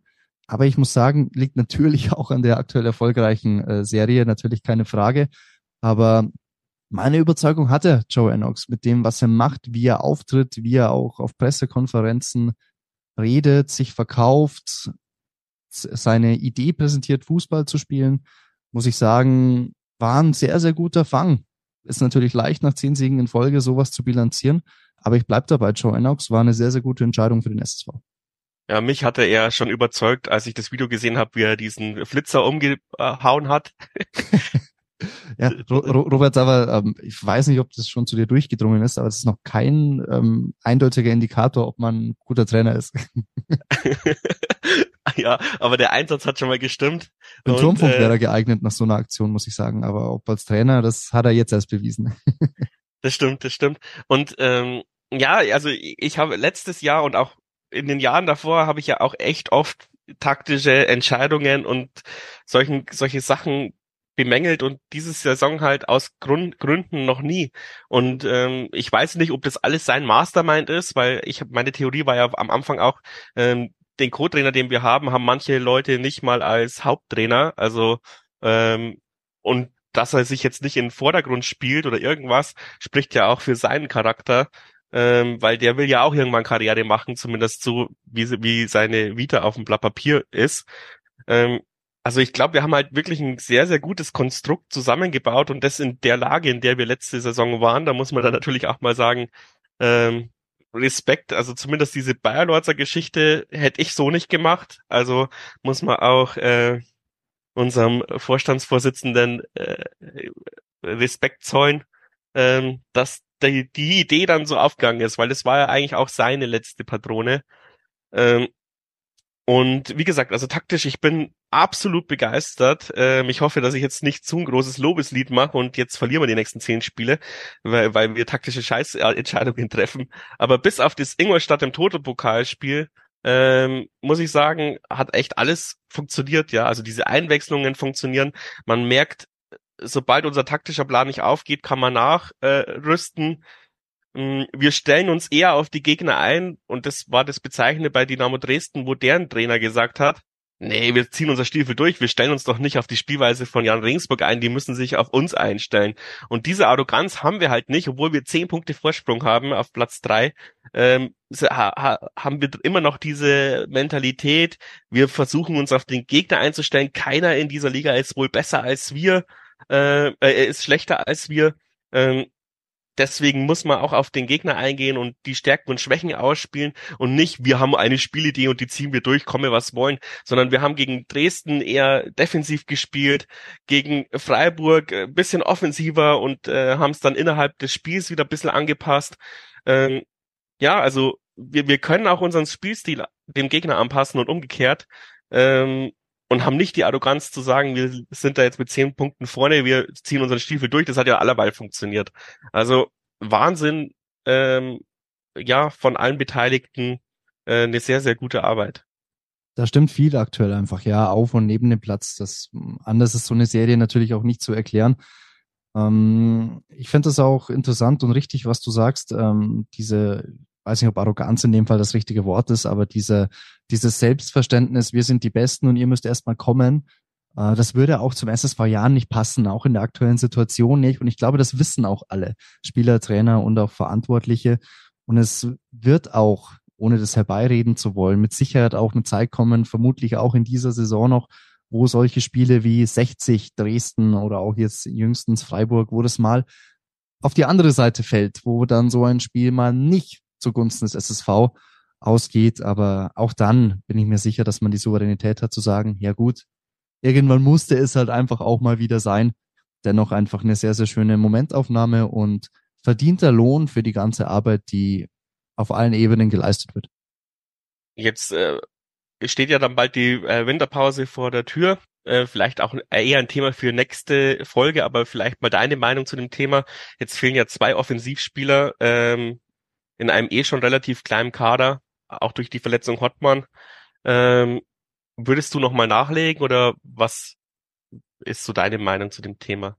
Aber ich muss sagen, liegt natürlich auch an der aktuell erfolgreichen äh, Serie, natürlich keine Frage. Aber meine Überzeugung hatte Joe Ennox mit dem, was er macht, wie er auftritt, wie er auch auf Pressekonferenzen redet, sich verkauft, seine Idee präsentiert, Fußball zu spielen, muss ich sagen, war ein sehr, sehr guter Fang. Ist natürlich leicht, nach zehn Siegen in Folge sowas zu bilanzieren, aber ich bleib dabei, Joe Ennox war eine sehr, sehr gute Entscheidung für den SSV. Ja, mich hatte er schon überzeugt, als ich das Video gesehen habe, wie er diesen Flitzer umgehauen hat. Ja, Robert, aber ähm, ich weiß nicht, ob das schon zu dir durchgedrungen ist, aber es ist noch kein ähm, eindeutiger Indikator, ob man ein guter Trainer ist. ja, aber der Einsatz hat schon mal gestimmt. Im Turmfunk äh, wäre er geeignet nach so einer Aktion, muss ich sagen. Aber ob als Trainer, das hat er jetzt erst bewiesen. das stimmt, das stimmt. Und ähm, ja, also ich habe letztes Jahr und auch in den Jahren davor habe ich ja auch echt oft taktische Entscheidungen und solchen solche Sachen bemängelt und diese Saison halt aus Grund, Gründen noch nie. Und ähm, ich weiß nicht, ob das alles sein Mastermind ist, weil ich meine Theorie war ja am Anfang auch, ähm, den Co-Trainer, den wir haben, haben manche Leute nicht mal als Haupttrainer. Also ähm, und dass er sich jetzt nicht in den Vordergrund spielt oder irgendwas, spricht ja auch für seinen Charakter, ähm, weil der will ja auch irgendwann Karriere machen, zumindest so, wie, wie seine Vita auf dem Blatt Papier ist. Ähm, also ich glaube, wir haben halt wirklich ein sehr, sehr gutes Konstrukt zusammengebaut und das in der Lage, in der wir letzte Saison waren, da muss man dann natürlich auch mal sagen, ähm, Respekt, also zumindest diese Bayerlorzer Geschichte hätte ich so nicht gemacht. Also muss man auch äh, unserem Vorstandsvorsitzenden äh, Respekt zollen, ähm, dass die, die Idee dann so aufgegangen ist, weil es war ja eigentlich auch seine letzte Patrone. Ähm, und wie gesagt, also taktisch, ich bin absolut begeistert. Ähm, ich hoffe, dass ich jetzt nicht zu ein großes Lobeslied mache und jetzt verlieren wir die nächsten zehn Spiele, weil, weil wir taktische Scheißentscheidungen treffen. Aber bis auf das Ingolstadt im Toto-Pokalspiel ähm, muss ich sagen, hat echt alles funktioniert, ja. Also diese Einwechslungen funktionieren. Man merkt, sobald unser taktischer Plan nicht aufgeht, kann man nachrüsten. Äh, wir stellen uns eher auf die Gegner ein und das war das Bezeichnende bei Dynamo Dresden, wo deren Trainer gesagt hat, nee, wir ziehen unser Stiefel durch, wir stellen uns doch nicht auf die Spielweise von Jan Regensburg ein, die müssen sich auf uns einstellen. Und diese Arroganz haben wir halt nicht, obwohl wir zehn Punkte Vorsprung haben auf Platz drei, ähm, haben wir immer noch diese Mentalität, wir versuchen uns auf den Gegner einzustellen, keiner in dieser Liga ist wohl besser als wir, äh, äh ist schlechter als wir. Ähm, deswegen muss man auch auf den Gegner eingehen und die Stärken und Schwächen ausspielen und nicht, wir haben eine Spielidee und die ziehen wir durch, komme was wollen, sondern wir haben gegen Dresden eher defensiv gespielt, gegen Freiburg ein äh, bisschen offensiver und äh, haben es dann innerhalb des Spiels wieder ein bisschen angepasst. Ähm, ja, also wir, wir können auch unseren Spielstil dem Gegner anpassen und umgekehrt. Ähm, und haben nicht die Arroganz zu sagen, wir sind da jetzt mit zehn Punkten vorne, wir ziehen unseren Stiefel durch. Das hat ja allerweil funktioniert. Also Wahnsinn, ähm, ja von allen Beteiligten äh, eine sehr, sehr gute Arbeit. Da stimmt viel aktuell einfach, ja, auf und neben dem Platz. Das anders ist so eine Serie natürlich auch nicht zu erklären. Ähm, ich finde es auch interessant und richtig, was du sagst. Ähm, diese, weiß nicht, ob Arroganz in dem Fall das richtige Wort ist, aber diese, dieses Selbstverständnis, wir sind die Besten und ihr müsst erstmal kommen. Äh, das würde auch zum SSV Jahren nicht passen, auch in der aktuellen Situation nicht. Und ich glaube, das wissen auch alle Spieler, Trainer und auch Verantwortliche. Und es wird auch ohne das herbeireden zu wollen, mit Sicherheit auch eine Zeit kommen, vermutlich auch in dieser Saison noch, wo solche Spiele wie 60 Dresden oder auch jetzt jüngstens Freiburg, wo das mal auf die andere Seite fällt, wo dann so ein Spiel mal nicht zugunsten des SSV ausgeht. Aber auch dann bin ich mir sicher, dass man die Souveränität hat zu sagen, ja gut, irgendwann musste es halt einfach auch mal wieder sein. Dennoch einfach eine sehr, sehr schöne Momentaufnahme und verdienter Lohn für die ganze Arbeit, die auf allen Ebenen geleistet wird. Jetzt äh, steht ja dann bald die äh, Winterpause vor der Tür. Äh, vielleicht auch eher ein Thema für nächste Folge, aber vielleicht mal deine Meinung zu dem Thema. Jetzt fehlen ja zwei Offensivspieler ähm, in einem eh schon relativ kleinen Kader, auch durch die Verletzung Hottmann. Ähm, würdest du noch mal nachlegen oder was ist so deine Meinung zu dem Thema?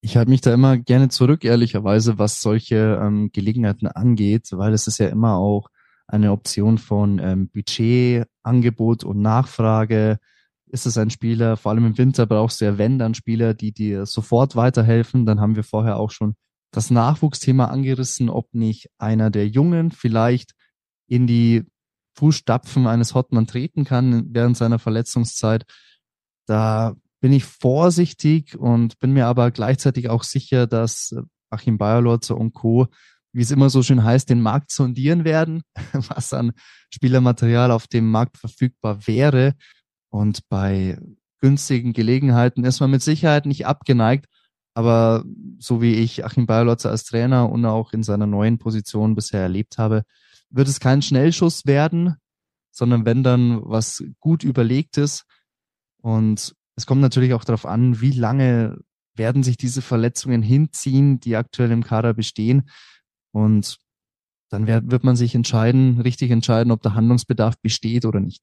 Ich halte mich da immer gerne zurück, ehrlicherweise, was solche ähm, Gelegenheiten angeht, weil es ist ja immer auch eine Option von ähm, Budget, Angebot und Nachfrage. Ist es ein Spieler, vor allem im Winter brauchst du ja, wenn dann Spieler, die dir sofort weiterhelfen. Dann haben wir vorher auch schon das Nachwuchsthema angerissen, ob nicht einer der Jungen vielleicht in die Fußstapfen eines Hotman treten kann während seiner Verletzungszeit. Da bin ich vorsichtig und bin mir aber gleichzeitig auch sicher, dass Achim Bayerlotzer und Co., wie es immer so schön heißt, den Markt sondieren werden, was an Spielermaterial auf dem Markt verfügbar wäre. Und bei günstigen Gelegenheiten ist man mit Sicherheit nicht abgeneigt. Aber so wie ich Achim Bayerlotzer als Trainer und auch in seiner neuen Position bisher erlebt habe, wird es kein Schnellschuss werden, sondern wenn dann was gut überlegtes. Und es kommt natürlich auch darauf an, wie lange werden sich diese Verletzungen hinziehen, die aktuell im Kader bestehen. Und dann wird, wird man sich entscheiden, richtig entscheiden, ob der Handlungsbedarf besteht oder nicht.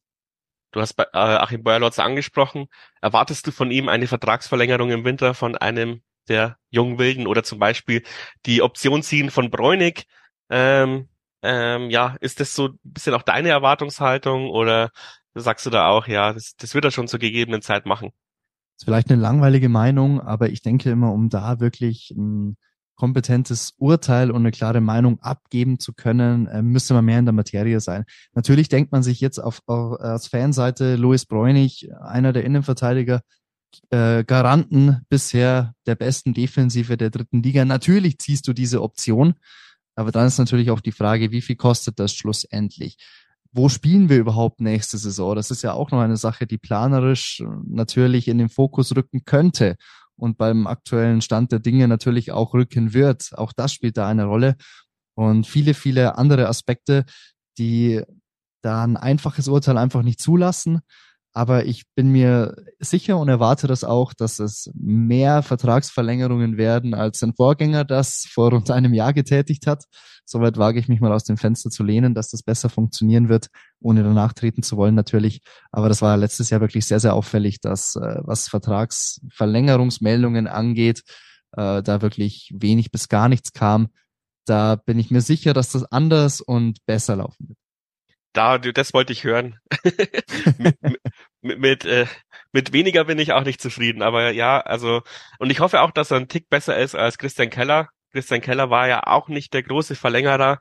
Du hast bei äh, Achim Beuerlotz angesprochen. Erwartest du von ihm eine Vertragsverlängerung im Winter von einem der jungen Wilden oder zum Beispiel die Option ziehen von Bräunig? Ähm, ähm, ja, ist das so ein bisschen auch deine Erwartungshaltung oder sagst du da auch, ja, das, das wird er schon zur gegebenen Zeit machen. Das ist vielleicht eine langweilige Meinung, aber ich denke immer, um da wirklich ein kompetentes Urteil und eine klare Meinung abgeben zu können, äh, müsste man mehr in der Materie sein. Natürlich denkt man sich jetzt auf, auf als Fanseite Louis Bräunig, einer der Innenverteidiger, äh, Garanten bisher der besten Defensive der dritten Liga. Natürlich ziehst du diese Option, aber dann ist natürlich auch die Frage, wie viel kostet das schlussendlich? wo spielen wir überhaupt nächste Saison? Das ist ja auch noch eine Sache, die planerisch äh, natürlich in den Fokus rücken könnte und beim aktuellen Stand der Dinge natürlich auch rücken wird. Auch das spielt da eine Rolle und viele, viele andere Aspekte, die da ein einfaches Urteil einfach nicht zulassen. Aber ich bin mir sicher und erwarte das auch, dass es mehr Vertragsverlängerungen werden, als sein Vorgänger das vor rund einem Jahr getätigt hat. Soweit wage ich mich mal aus dem Fenster zu lehnen, dass das besser funktionieren wird, ohne danach treten zu wollen natürlich. Aber das war letztes Jahr wirklich sehr, sehr auffällig, dass äh, was Vertragsverlängerungsmeldungen angeht, äh, da wirklich wenig bis gar nichts kam. Da bin ich mir sicher, dass das anders und besser laufen wird. Da, das wollte ich hören. mit, mit, mit, äh, mit weniger bin ich auch nicht zufrieden, aber ja, also, und ich hoffe auch, dass er ein Tick besser ist als Christian Keller. Christian Keller war ja auch nicht der große Verlängerer.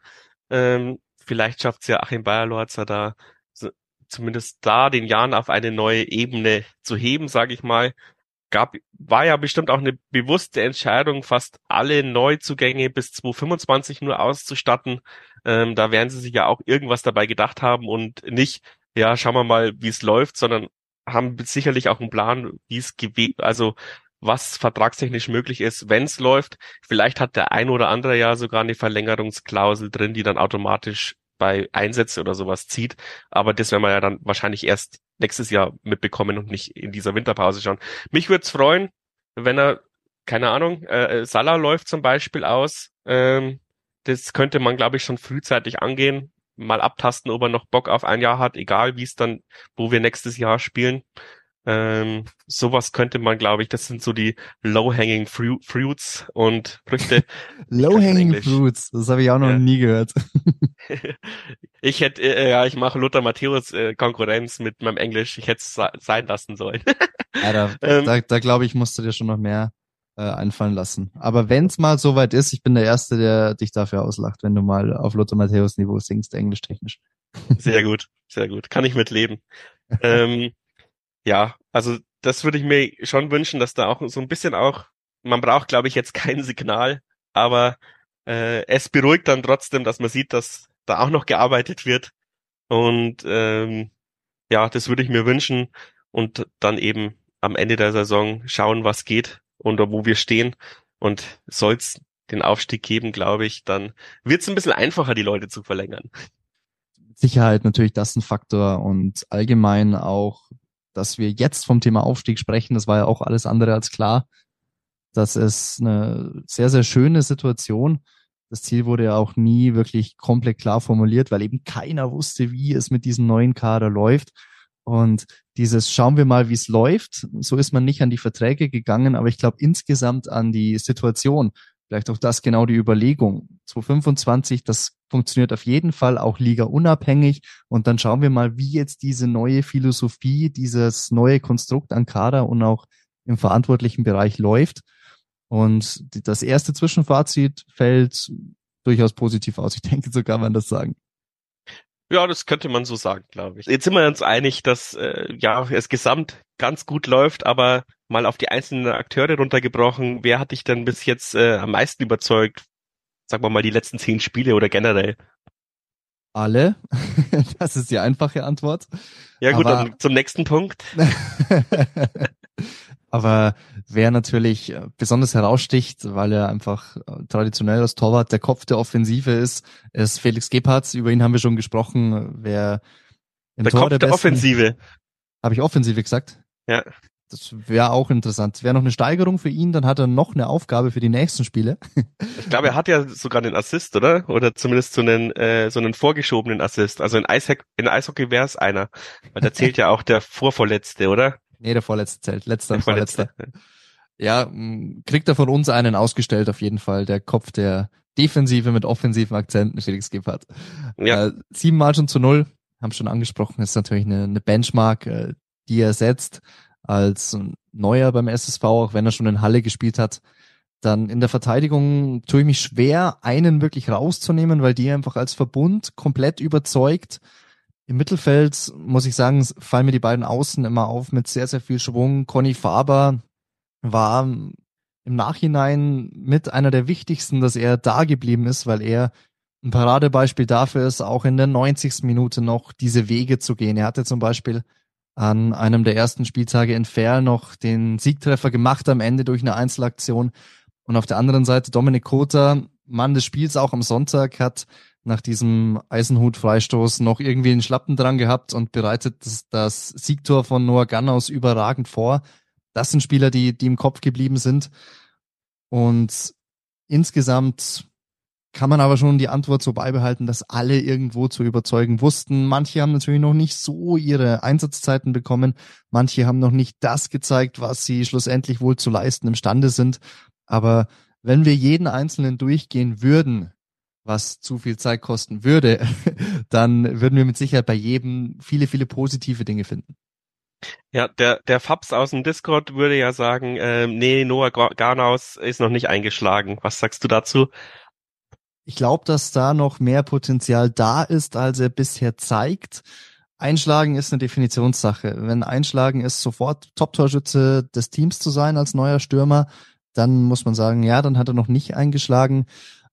Ähm, vielleicht schafft es ja Achim Bayerlorzer da so, zumindest da den Jahren auf eine neue Ebene zu heben, sage ich mal. Gab, war ja bestimmt auch eine bewusste Entscheidung, fast alle Neuzugänge bis 2025 nur auszustatten. Ähm, da werden sie sich ja auch irgendwas dabei gedacht haben und nicht, ja, schauen wir mal, wie es läuft, sondern haben sicherlich auch einen Plan, wie es also was vertragstechnisch möglich ist, wenn es läuft. Vielleicht hat der ein oder andere ja sogar eine Verlängerungsklausel drin, die dann automatisch bei Einsätze oder sowas zieht. Aber das werden wir ja dann wahrscheinlich erst nächstes Jahr mitbekommen und nicht in dieser Winterpause schon. Mich würde es freuen, wenn er, keine Ahnung, äh, Salah läuft zum Beispiel aus. Ähm, das könnte man, glaube ich, schon frühzeitig angehen. Mal abtasten, ob er noch Bock auf ein Jahr hat, egal wie es dann, wo wir nächstes Jahr spielen. Ähm, sowas könnte man, glaube ich, das sind so die low-hanging Fru Fruits und Früchte. low-hanging Fruits, das habe ich auch noch ja. nie gehört. ich hätte, äh, ja, ich mache Lothar Matthäus äh, Konkurrenz mit meinem Englisch. Ich hätte es sein lassen sollen. ja, da, ähm, da, da glaube ich, musst du dir schon noch mehr äh, einfallen lassen. Aber wenn es mal soweit ist, ich bin der Erste, der dich dafür auslacht, wenn du mal auf Lothar Matthäus Niveau singst, englisch technisch. Sehr gut, sehr gut. Kann ich mitleben. ähm, ja, also das würde ich mir schon wünschen, dass da auch so ein bisschen auch, man braucht, glaube ich, jetzt kein Signal, aber äh, es beruhigt dann trotzdem, dass man sieht, dass da auch noch gearbeitet wird. Und ähm, ja, das würde ich mir wünschen. Und dann eben am Ende der Saison schauen, was geht und wo wir stehen. Und soll den Aufstieg geben, glaube ich, dann wird es ein bisschen einfacher, die Leute zu verlängern. Sicherheit natürlich das ein Faktor und allgemein auch dass wir jetzt vom Thema Aufstieg sprechen, das war ja auch alles andere als klar. Das ist eine sehr, sehr schöne Situation. Das Ziel wurde ja auch nie wirklich komplett klar formuliert, weil eben keiner wusste, wie es mit diesem neuen Kader läuft. Und dieses schauen wir mal, wie es läuft, so ist man nicht an die Verträge gegangen, aber ich glaube insgesamt an die Situation. Vielleicht auch das genau die Überlegung. 2025, das funktioniert auf jeden Fall auch Liga unabhängig. Und dann schauen wir mal, wie jetzt diese neue Philosophie, dieses neue Konstrukt an Kader und auch im verantwortlichen Bereich läuft. Und das erste Zwischenfazit fällt durchaus positiv aus. Ich denke, so kann man das sagen. Ja, das könnte man so sagen, glaube ich. Jetzt sind wir uns einig, dass äh, ja es gesamt ganz gut läuft, aber mal auf die einzelnen Akteure runtergebrochen, wer hat dich denn bis jetzt äh, am meisten überzeugt? Sagen wir mal die letzten zehn Spiele oder generell? Alle. das ist die einfache Antwort. Ja gut, aber, dann zum nächsten Punkt. aber wer natürlich äh, besonders heraussticht, weil er einfach äh, traditionell als Torwart der Kopf der Offensive ist, ist Felix Gebhardt. Über ihn haben wir schon gesprochen. Wer im der Tor Kopf der, der Offensive. Habe ich Offensive gesagt? Ja. Das wäre auch interessant. Wäre noch eine Steigerung für ihn, dann hat er noch eine Aufgabe für die nächsten Spiele. ich glaube, er hat ja sogar einen Assist, oder? Oder zumindest so einen, äh, so einen vorgeschobenen Assist. Also in, Eishockey, in Eishockey wäre es einer. Weil da zählt ja auch der Vorvorletzte, oder? Nee, der Vorletzte zählt. Letzter und Vorletzter. Ja, kriegt er von uns einen ausgestellt auf jeden Fall. Der Kopf der Defensive mit offensiven Akzenten, Felix Gebhardt. Ja. Äh, siebenmal schon zu null, haben schon angesprochen, ist natürlich eine, eine Benchmark, äh, die er setzt als Neuer beim SSV, auch wenn er schon in Halle gespielt hat. Dann in der Verteidigung tue ich mich schwer, einen wirklich rauszunehmen, weil die einfach als Verbund komplett überzeugt. Im Mittelfeld, muss ich sagen, fallen mir die beiden Außen immer auf mit sehr, sehr viel Schwung. Conny Faber war im Nachhinein mit einer der wichtigsten, dass er da geblieben ist, weil er ein Paradebeispiel dafür ist, auch in der 90. Minute noch diese Wege zu gehen. Er hatte zum Beispiel an einem der ersten Spieltage in Fair noch den Siegtreffer gemacht am Ende durch eine Einzelaktion. Und auf der anderen Seite Dominik Kota, Mann des Spiels auch am Sonntag, hat nach diesem Eisenhut-Freistoß noch irgendwie einen Schlappen dran gehabt und bereitet das, das Siegtor von Noah Gannaus überragend vor. Das sind Spieler, die, die im Kopf geblieben sind. Und insgesamt kann man aber schon die Antwort so beibehalten, dass alle irgendwo zu überzeugen wussten. Manche haben natürlich noch nicht so ihre Einsatzzeiten bekommen. Manche haben noch nicht das gezeigt, was sie schlussendlich wohl zu leisten imstande sind. Aber wenn wir jeden Einzelnen durchgehen würden, was zu viel Zeit kosten würde, dann würden wir mit Sicherheit bei jedem viele, viele positive Dinge finden. Ja, der, der Fabs aus dem Discord würde ja sagen, äh, nee, Noah Garnaus ist noch nicht eingeschlagen. Was sagst du dazu? Ich glaube, dass da noch mehr Potenzial da ist, als er bisher zeigt. Einschlagen ist eine Definitionssache. Wenn Einschlagen ist, sofort Top-Torschütze des Teams zu sein als neuer Stürmer, dann muss man sagen, ja, dann hat er noch nicht eingeschlagen.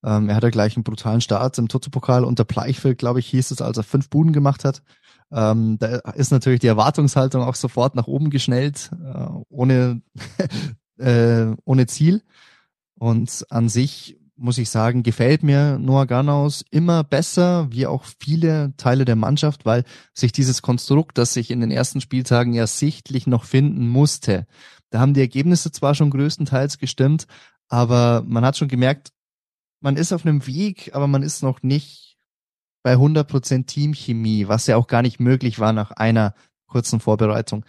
Ähm, er hatte gleich einen brutalen Start im Toto-Pokal unter Bleichfeld, glaube ich, hieß es, als er fünf Buden gemacht hat. Ähm, da ist natürlich die Erwartungshaltung auch sofort nach oben geschnellt, äh, ohne, äh, ohne Ziel. Und an sich muss ich sagen, gefällt mir Noah Garnaus immer besser, wie auch viele Teile der Mannschaft, weil sich dieses Konstrukt, das sich in den ersten Spieltagen ja sichtlich noch finden musste, da haben die Ergebnisse zwar schon größtenteils gestimmt, aber man hat schon gemerkt, man ist auf einem Weg, aber man ist noch nicht bei 100% Teamchemie, was ja auch gar nicht möglich war nach einer kurzen Vorbereitung.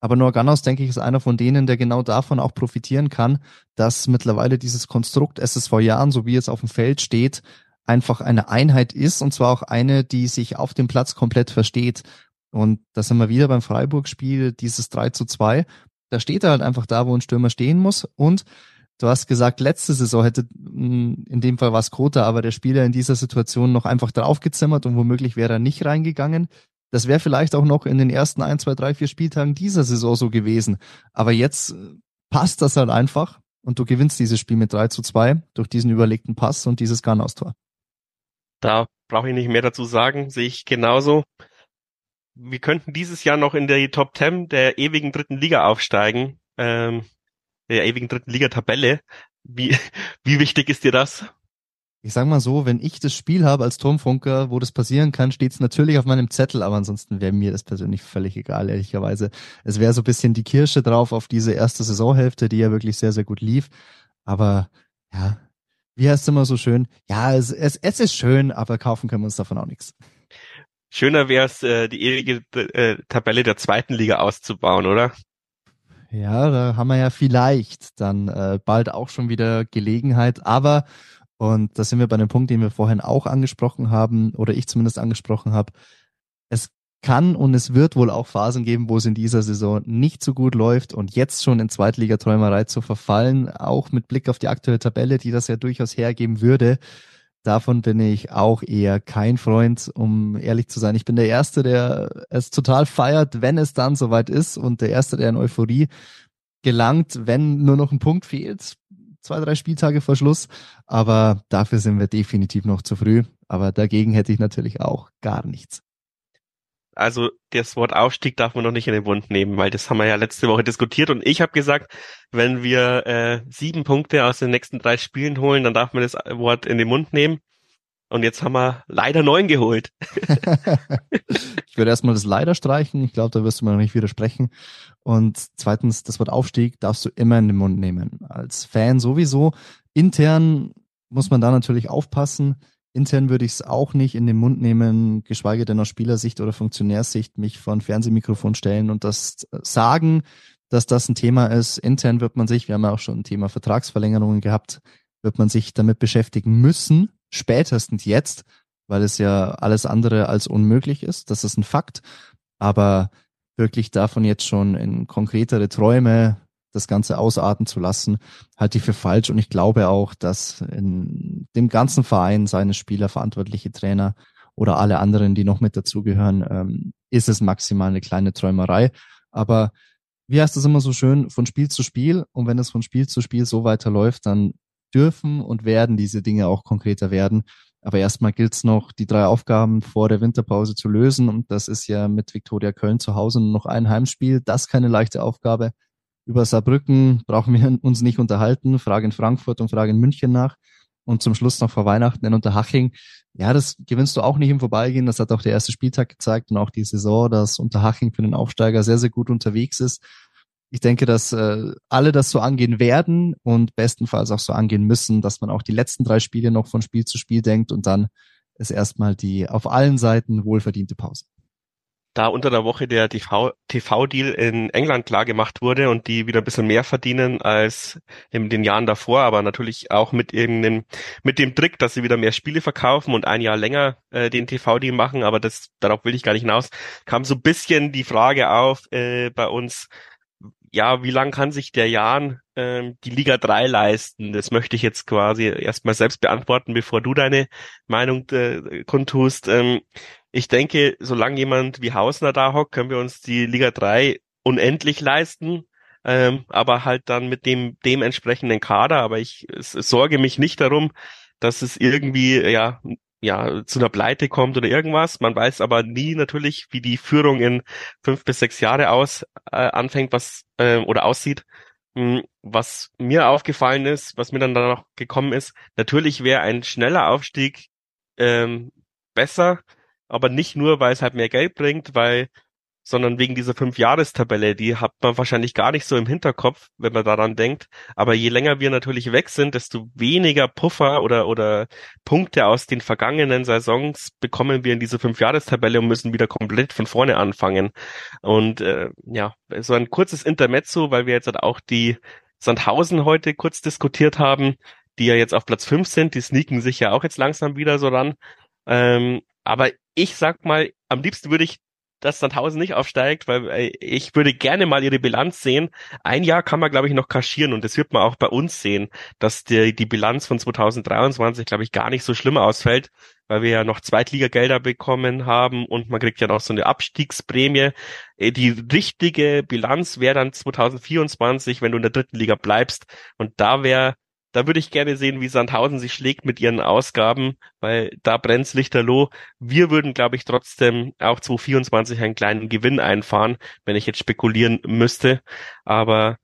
Aber Norganos, denke ich, ist einer von denen, der genau davon auch profitieren kann, dass mittlerweile dieses Konstrukt SSV Jahren, so wie es auf dem Feld steht, einfach eine Einheit ist und zwar auch eine, die sich auf dem Platz komplett versteht. Und da sind wir wieder beim Freiburg-Spiel, dieses 3 zu 2. Da steht er halt einfach da, wo ein Stürmer stehen muss. Und du hast gesagt, letzte Saison hätte, hm, in dem Fall war es Kota, aber der Spieler in dieser Situation noch einfach draufgezimmert und womöglich wäre er nicht reingegangen. Das wäre vielleicht auch noch in den ersten ein, zwei, drei, vier Spieltagen dieser Saison so gewesen. Aber jetzt äh, passt das halt einfach und du gewinnst dieses Spiel mit 3 zu 2 durch diesen überlegten Pass und dieses Garnaus-Tor. Da brauche ich nicht mehr dazu sagen, sehe ich genauso. Wir könnten dieses Jahr noch in die Top 10 der ewigen dritten Liga aufsteigen, ähm, der ewigen dritten Liga-Tabelle. Wie, wie wichtig ist dir das? ich sag mal so, wenn ich das Spiel habe als Turmfunker, wo das passieren kann, steht es natürlich auf meinem Zettel, aber ansonsten wäre mir das persönlich völlig egal, ehrlicherweise. Es wäre so ein bisschen die Kirsche drauf auf diese erste Saisonhälfte, die ja wirklich sehr, sehr gut lief. Aber ja, wie heißt es immer so schön? Ja, es, es, es ist schön, aber kaufen können wir uns davon auch nichts. Schöner wäre es, äh, die ewige äh, Tabelle der zweiten Liga auszubauen, oder? Ja, da haben wir ja vielleicht dann äh, bald auch schon wieder Gelegenheit, aber und da sind wir bei dem Punkt, den wir vorhin auch angesprochen haben, oder ich zumindest angesprochen habe. Es kann und es wird wohl auch Phasen geben, wo es in dieser Saison nicht so gut läuft und jetzt schon in Zweitligaträumerei zu verfallen, auch mit Blick auf die aktuelle Tabelle, die das ja durchaus hergeben würde. Davon bin ich auch eher kein Freund, um ehrlich zu sein. Ich bin der Erste, der es total feiert, wenn es dann soweit ist und der Erste, der in Euphorie gelangt, wenn nur noch ein Punkt fehlt zwei, drei Spieltage vor Schluss. Aber dafür sind wir definitiv noch zu früh. Aber dagegen hätte ich natürlich auch gar nichts. Also das Wort Aufstieg darf man noch nicht in den Mund nehmen, weil das haben wir ja letzte Woche diskutiert und ich habe gesagt, wenn wir äh, sieben Punkte aus den nächsten drei Spielen holen, dann darf man das Wort in den Mund nehmen. Und jetzt haben wir leider neun geholt. ich würde erstmal das leider streichen. Ich glaube, da wirst du mir noch nicht widersprechen. Und zweitens, das Wort Aufstieg darfst du immer in den Mund nehmen. Als Fan sowieso. Intern muss man da natürlich aufpassen. Intern würde ich es auch nicht in den Mund nehmen, geschweige denn aus Spielersicht oder Funktionärssicht mich vor ein Fernsehmikrofon stellen und das sagen, dass das ein Thema ist. Intern wird man sich, wir haben ja auch schon ein Thema Vertragsverlängerungen gehabt, wird man sich damit beschäftigen müssen, spätestens jetzt, weil es ja alles andere als unmöglich ist. Das ist ein Fakt. Aber wirklich davon jetzt schon in konkretere Träume das Ganze ausarten zu lassen, halte ich für falsch. Und ich glaube auch, dass in dem ganzen Verein seine Spieler, verantwortliche Trainer oder alle anderen, die noch mit dazugehören, ähm, ist es maximal eine kleine Träumerei. Aber wie heißt das immer so schön, von Spiel zu Spiel. Und wenn es von Spiel zu Spiel so weiterläuft, dann dürfen und werden diese Dinge auch konkreter werden. Aber erstmal gilt es noch, die drei Aufgaben vor der Winterpause zu lösen. Und das ist ja mit Viktoria Köln zu Hause noch ein Heimspiel. Das keine leichte Aufgabe. Über Saarbrücken brauchen wir uns nicht unterhalten. Frage in Frankfurt und Frage in München nach. Und zum Schluss noch vor Weihnachten in Unterhaching. Ja, das gewinnst du auch nicht im Vorbeigehen. Das hat auch der erste Spieltag gezeigt und auch die Saison, dass Unterhaching für den Aufsteiger sehr, sehr gut unterwegs ist ich denke, dass äh, alle das so angehen werden und bestenfalls auch so angehen müssen, dass man auch die letzten drei Spiele noch von Spiel zu Spiel denkt und dann ist erstmal die auf allen Seiten wohlverdiente Pause. Da unter der Woche der TV-Deal in England klar gemacht wurde und die wieder ein bisschen mehr verdienen als in den Jahren davor, aber natürlich auch mit irgendeinem, mit dem Trick, dass sie wieder mehr Spiele verkaufen und ein Jahr länger äh, den TV-Deal machen, aber das, darauf will ich gar nicht hinaus, kam so ein bisschen die Frage auf äh, bei uns, ja, wie lang kann sich der Jan ähm, die Liga 3 leisten? Das möchte ich jetzt quasi erstmal selbst beantworten, bevor du deine Meinung äh, kundtust. Ähm, ich denke, solange jemand wie Hausner da hockt, können wir uns die Liga 3 unendlich leisten. Ähm, aber halt dann mit dem dementsprechenden Kader. Aber ich es, es sorge mich nicht darum, dass es irgendwie ja ja, zu einer Pleite kommt oder irgendwas. Man weiß aber nie natürlich, wie die Führung in fünf bis sechs Jahre aus äh, anfängt, was äh, oder aussieht. Hm, was mir aufgefallen ist, was mir dann noch gekommen ist, natürlich wäre ein schneller Aufstieg ähm, besser, aber nicht nur, weil es halt mehr Geld bringt, weil sondern wegen dieser Fünf-Jahres-Tabelle. Die hat man wahrscheinlich gar nicht so im Hinterkopf, wenn man daran denkt. Aber je länger wir natürlich weg sind, desto weniger Puffer oder, oder Punkte aus den vergangenen Saisons bekommen wir in diese Fünf-Jahres-Tabelle und müssen wieder komplett von vorne anfangen. Und äh, ja, so ein kurzes Intermezzo, weil wir jetzt halt auch die Sandhausen heute kurz diskutiert haben, die ja jetzt auf Platz fünf sind, die sneaken sich ja auch jetzt langsam wieder so ran. Ähm, aber ich sag mal, am liebsten würde ich dass Sandhausen nicht aufsteigt, weil äh, ich würde gerne mal ihre Bilanz sehen. Ein Jahr kann man, glaube ich, noch kaschieren und das wird man auch bei uns sehen, dass die, die Bilanz von 2023, glaube ich, gar nicht so schlimm ausfällt, weil wir ja noch Zweitligagelder bekommen haben und man kriegt ja noch so eine Abstiegsprämie. Äh, die richtige Bilanz wäre dann 2024, wenn du in der dritten Liga bleibst und da wäre da würde ich gerne sehen, wie Sandhausen sich schlägt mit ihren Ausgaben, weil da brennt's lichterloh. Wir würden, glaube ich, trotzdem auch 2024 einen kleinen Gewinn einfahren, wenn ich jetzt spekulieren müsste. Aber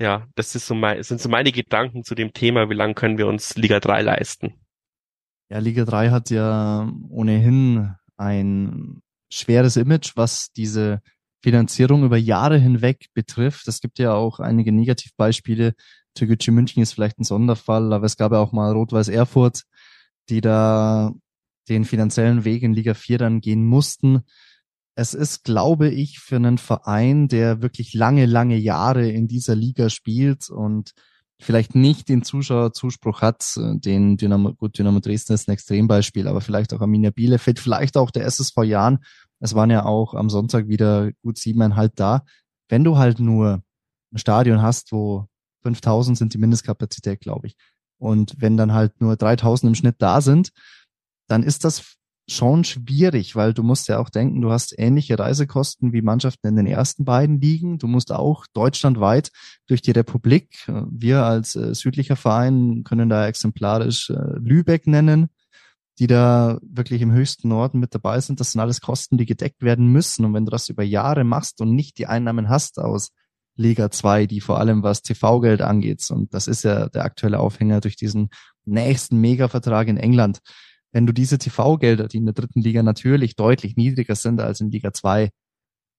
ja, das ist so mein, sind so meine Gedanken zu dem Thema, wie lange können wir uns Liga 3 leisten. Ja, Liga 3 hat ja ohnehin ein schweres Image, was diese Finanzierung über Jahre hinweg betrifft. Es gibt ja auch einige Negativbeispiele, Türkgücü München ist vielleicht ein Sonderfall, aber es gab ja auch mal Rot-Weiß Erfurt, die da den finanziellen Weg in Liga 4 dann gehen mussten. Es ist, glaube ich, für einen Verein, der wirklich lange, lange Jahre in dieser Liga spielt und vielleicht nicht den Zuschauerzuspruch hat, den Dynamo, gut, Dynamo Dresden ist ein Extrembeispiel, aber vielleicht auch Arminia Bielefeld, vielleicht auch der SSV Jahren. Es waren ja auch am Sonntag wieder gut siebeneinhalb da. Wenn du halt nur ein Stadion hast, wo 5000 sind die Mindestkapazität, glaube ich. Und wenn dann halt nur 3000 im Schnitt da sind, dann ist das schon schwierig, weil du musst ja auch denken, du hast ähnliche Reisekosten wie Mannschaften in den ersten beiden Ligen. Du musst auch deutschlandweit durch die Republik, wir als äh, südlicher Verein können da exemplarisch äh, Lübeck nennen, die da wirklich im höchsten Norden mit dabei sind. Das sind alles Kosten, die gedeckt werden müssen. Und wenn du das über Jahre machst und nicht die Einnahmen hast aus Liga 2, die vor allem was TV-Geld angeht, und das ist ja der aktuelle Aufhänger durch diesen nächsten Mega-Vertrag in England, wenn du diese TV-Gelder, die in der dritten Liga natürlich deutlich niedriger sind als in Liga 2,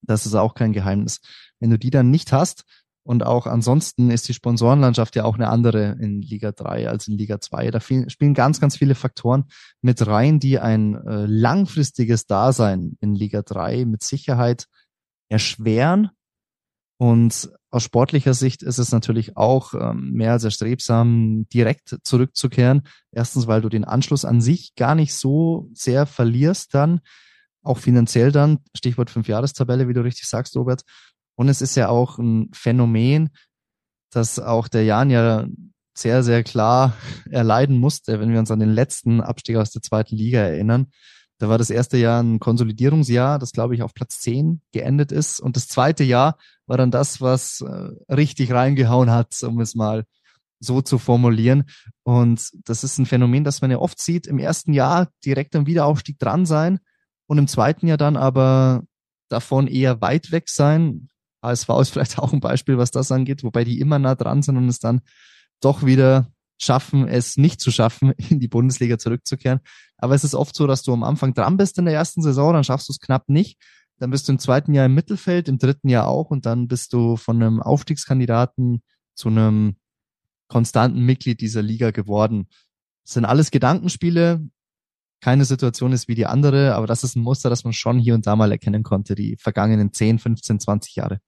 das ist auch kein Geheimnis. Wenn du die dann nicht hast, und auch ansonsten ist die Sponsorenlandschaft ja auch eine andere in Liga 3 als in Liga 2. Da spielen ganz, ganz viele Faktoren mit rein, die ein äh, langfristiges Dasein in Liga 3 mit Sicherheit erschweren und aus sportlicher Sicht ist es natürlich auch ähm, mehr als erstrebsam, direkt zurückzukehren. Erstens, weil du den Anschluss an sich gar nicht so sehr verlierst dann, auch finanziell dann, Stichwort Fünfjahrestabelle, wie du richtig sagst, Robert. Und es ist ja auch ein Phänomen, dass auch der Jan ja sehr, sehr klar erleiden musste, wenn wir uns an den letzten Abstieg aus der zweiten Liga erinnern. Da war das erste Jahr ein Konsolidierungsjahr, das glaube ich auf Platz 10 geendet ist. Und das zweite Jahr war dann das, was äh, richtig reingehauen hat, um es mal so zu formulieren. Und das ist ein Phänomen, das man ja oft sieht, im ersten Jahr direkt am Wiederaufstieg dran sein und im zweiten Jahr dann aber davon eher weit weg sein. ASV ist vielleicht auch ein Beispiel, was das angeht, wobei die immer nah dran sind und es dann doch wieder schaffen, es nicht zu schaffen, in die Bundesliga zurückzukehren. Aber es ist oft so, dass du am Anfang dran bist in der ersten Saison, dann schaffst du es knapp nicht. Dann bist du im zweiten Jahr im Mittelfeld, im dritten Jahr auch und dann bist du von einem Aufstiegskandidaten zu einem konstanten Mitglied dieser Liga geworden. Das sind alles Gedankenspiele. Keine Situation ist wie die andere, aber das ist ein Muster, das man schon hier und da mal erkennen konnte, die vergangenen 10, 15, 20 Jahre.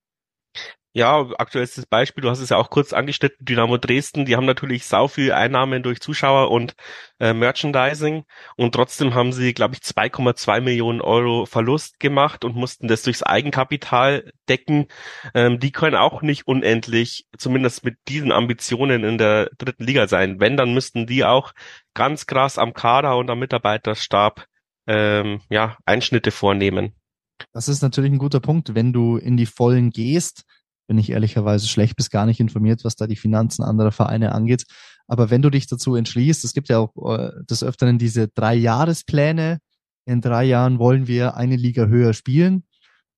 Ja, aktuelles Beispiel, du hast es ja auch kurz angeschnitten, Dynamo Dresden, die haben natürlich sau viel Einnahmen durch Zuschauer und äh, Merchandising und trotzdem haben sie, glaube ich, 2,2 Millionen Euro Verlust gemacht und mussten das durchs Eigenkapital decken. Ähm, die können auch nicht unendlich, zumindest mit diesen Ambitionen in der dritten Liga sein. Wenn, dann müssten die auch ganz krass am Kader und am Mitarbeiterstab ähm, ja, Einschnitte vornehmen. Das ist natürlich ein guter Punkt. Wenn du in die Vollen gehst, bin ich ehrlicherweise schlecht bis gar nicht informiert, was da die Finanzen anderer Vereine angeht. Aber wenn du dich dazu entschließt, es gibt ja auch äh, des Öfteren diese drei Jahrespläne. In drei Jahren wollen wir eine Liga höher spielen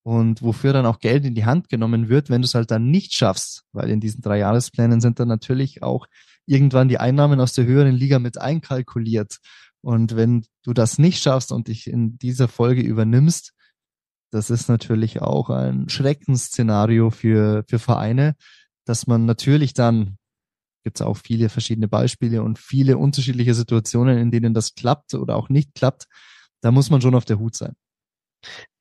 und wofür dann auch Geld in die Hand genommen wird, wenn du es halt dann nicht schaffst, weil in diesen drei Jahresplänen sind dann natürlich auch irgendwann die Einnahmen aus der höheren Liga mit einkalkuliert. Und wenn du das nicht schaffst und dich in dieser Folge übernimmst, das ist natürlich auch ein Schreckensszenario für, für Vereine, dass man natürlich dann, gibt es auch viele verschiedene Beispiele und viele unterschiedliche Situationen, in denen das klappt oder auch nicht klappt, da muss man schon auf der Hut sein.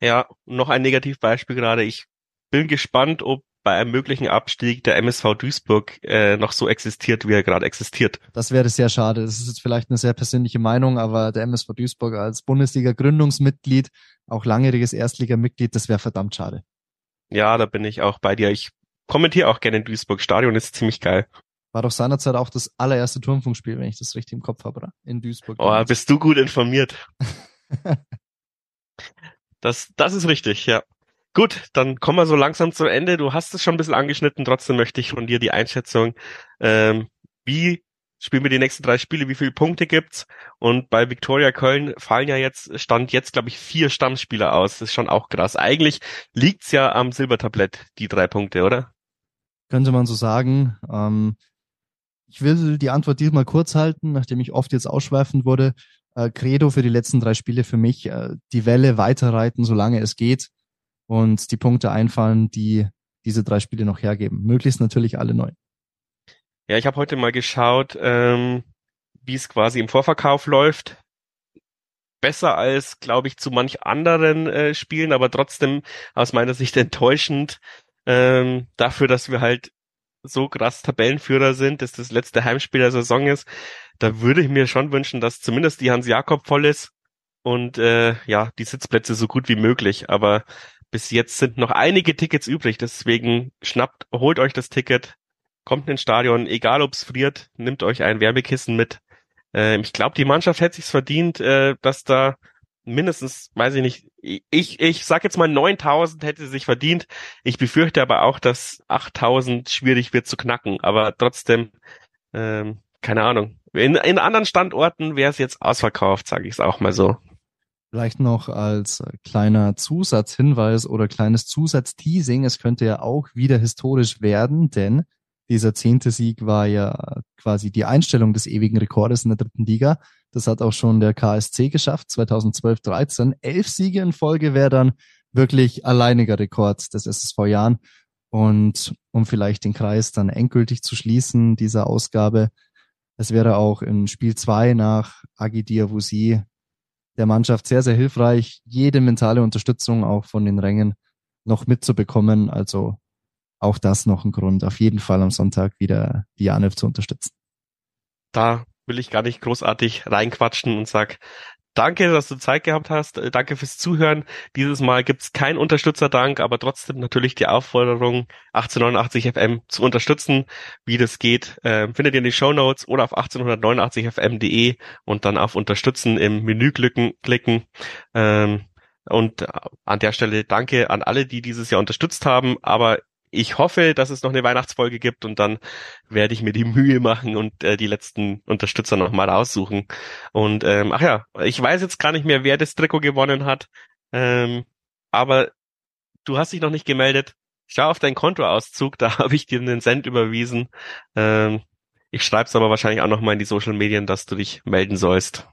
Ja, noch ein Negativbeispiel gerade. Ich bin gespannt, ob bei einem möglichen Abstieg der MSV Duisburg äh, noch so existiert, wie er gerade existiert. Das wäre sehr schade. Das ist jetzt vielleicht eine sehr persönliche Meinung, aber der MSV Duisburg als Bundesliga-Gründungsmitglied, auch langjähriges Erstligamitglied, das wäre verdammt schade. Ja, da bin ich auch bei dir. Ich kommentiere auch gerne in Duisburg. Stadion ist ziemlich geil. War doch seinerzeit auch das allererste Turmfunkspiel, wenn ich das richtig im Kopf habe, oder? In Duisburg. Oh, bist du gut informiert. das, das ist richtig, ja. Gut, dann kommen wir so langsam zum Ende. Du hast es schon ein bisschen angeschnitten, trotzdem möchte ich von dir die Einschätzung. Ähm, wie spielen wir die nächsten drei Spiele? Wie viele Punkte gibt's? Und bei Viktoria Köln fallen ja jetzt, stand jetzt, glaube ich, vier Stammspieler aus. Das ist schon auch krass. Eigentlich liegt's ja am Silbertablett, die drei Punkte, oder? Könnte man so sagen. Ähm, ich will die Antwort diesmal kurz halten, nachdem ich oft jetzt ausschweifend wurde. Äh, Credo für die letzten drei Spiele für mich, äh, die Welle weiterreiten, solange es geht und die Punkte einfallen, die diese drei Spiele noch hergeben. Möglichst natürlich alle neu. Ja, ich habe heute mal geschaut, ähm, wie es quasi im Vorverkauf läuft. Besser als, glaube ich, zu manch anderen äh, Spielen, aber trotzdem aus meiner Sicht enttäuschend ähm, dafür, dass wir halt so krass Tabellenführer sind, dass das letzte Heimspiel der Saison ist. Da würde ich mir schon wünschen, dass zumindest die Hans Jakob voll ist und äh, ja die Sitzplätze so gut wie möglich. Aber bis jetzt sind noch einige Tickets übrig, deswegen schnappt, holt euch das Ticket, kommt ins Stadion, egal ob's friert, nimmt euch ein Wärmekissen mit. Ähm, ich glaube, die Mannschaft hätte sich's verdient, äh, dass da mindestens, weiß ich nicht, ich, ich sag jetzt mal 9000 hätte sich verdient. Ich befürchte aber auch, dass 8000 schwierig wird zu knacken, aber trotzdem, ähm, keine Ahnung. In, in anderen Standorten wäre es jetzt ausverkauft, sage ich es auch mal so. Vielleicht noch als kleiner Zusatzhinweis oder kleines Zusatzteasing. Es könnte ja auch wieder historisch werden, denn dieser zehnte Sieg war ja quasi die Einstellung des ewigen Rekordes in der dritten Liga. Das hat auch schon der KSC geschafft, 2012-13. Elf Siege in Folge wäre dann wirklich alleiniger Rekord des SSV Jahren. Und um vielleicht den Kreis dann endgültig zu schließen, dieser Ausgabe, es wäre auch in Spiel zwei nach Agi Diawusi der Mannschaft sehr, sehr hilfreich, jede mentale Unterstützung auch von den Rängen noch mitzubekommen. Also auch das noch ein Grund, auf jeden Fall am Sonntag wieder die ANF zu unterstützen. Da will ich gar nicht großartig reinquatschen und sag Danke, dass du Zeit gehabt hast. Äh, danke fürs Zuhören. Dieses Mal gibt's keinen Unterstützerdank, aber trotzdem natürlich die Aufforderung, 1889 FM zu unterstützen. Wie das geht, äh, findet ihr in den Show Notes oder auf 1889fm.de und dann auf Unterstützen im Menü klicken. klicken. Ähm, und äh, an der Stelle danke an alle, die dieses Jahr unterstützt haben. Aber ich hoffe, dass es noch eine Weihnachtsfolge gibt und dann werde ich mir die Mühe machen und äh, die letzten Unterstützer nochmal raussuchen. Und ähm, ach ja, ich weiß jetzt gar nicht mehr, wer das Trikot gewonnen hat. Ähm, aber du hast dich noch nicht gemeldet. Schau auf deinen Kontoauszug, da habe ich dir einen Cent überwiesen. Ähm, ich schreibe es aber wahrscheinlich auch nochmal in die Social Medien, dass du dich melden sollst.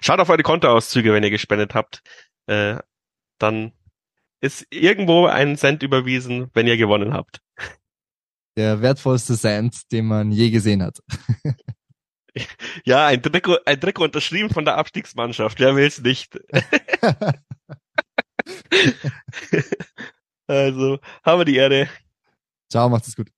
Schaut auf eure Kontoauszüge, wenn ihr gespendet habt. Äh, dann ist irgendwo ein Cent überwiesen, wenn ihr gewonnen habt. Der wertvollste Cent, den man je gesehen hat. ja, ein Trikot, ein Trikot unterschrieben von der Abstiegsmannschaft. Wer will's nicht? also, haben wir die Erde. Ciao, macht es gut.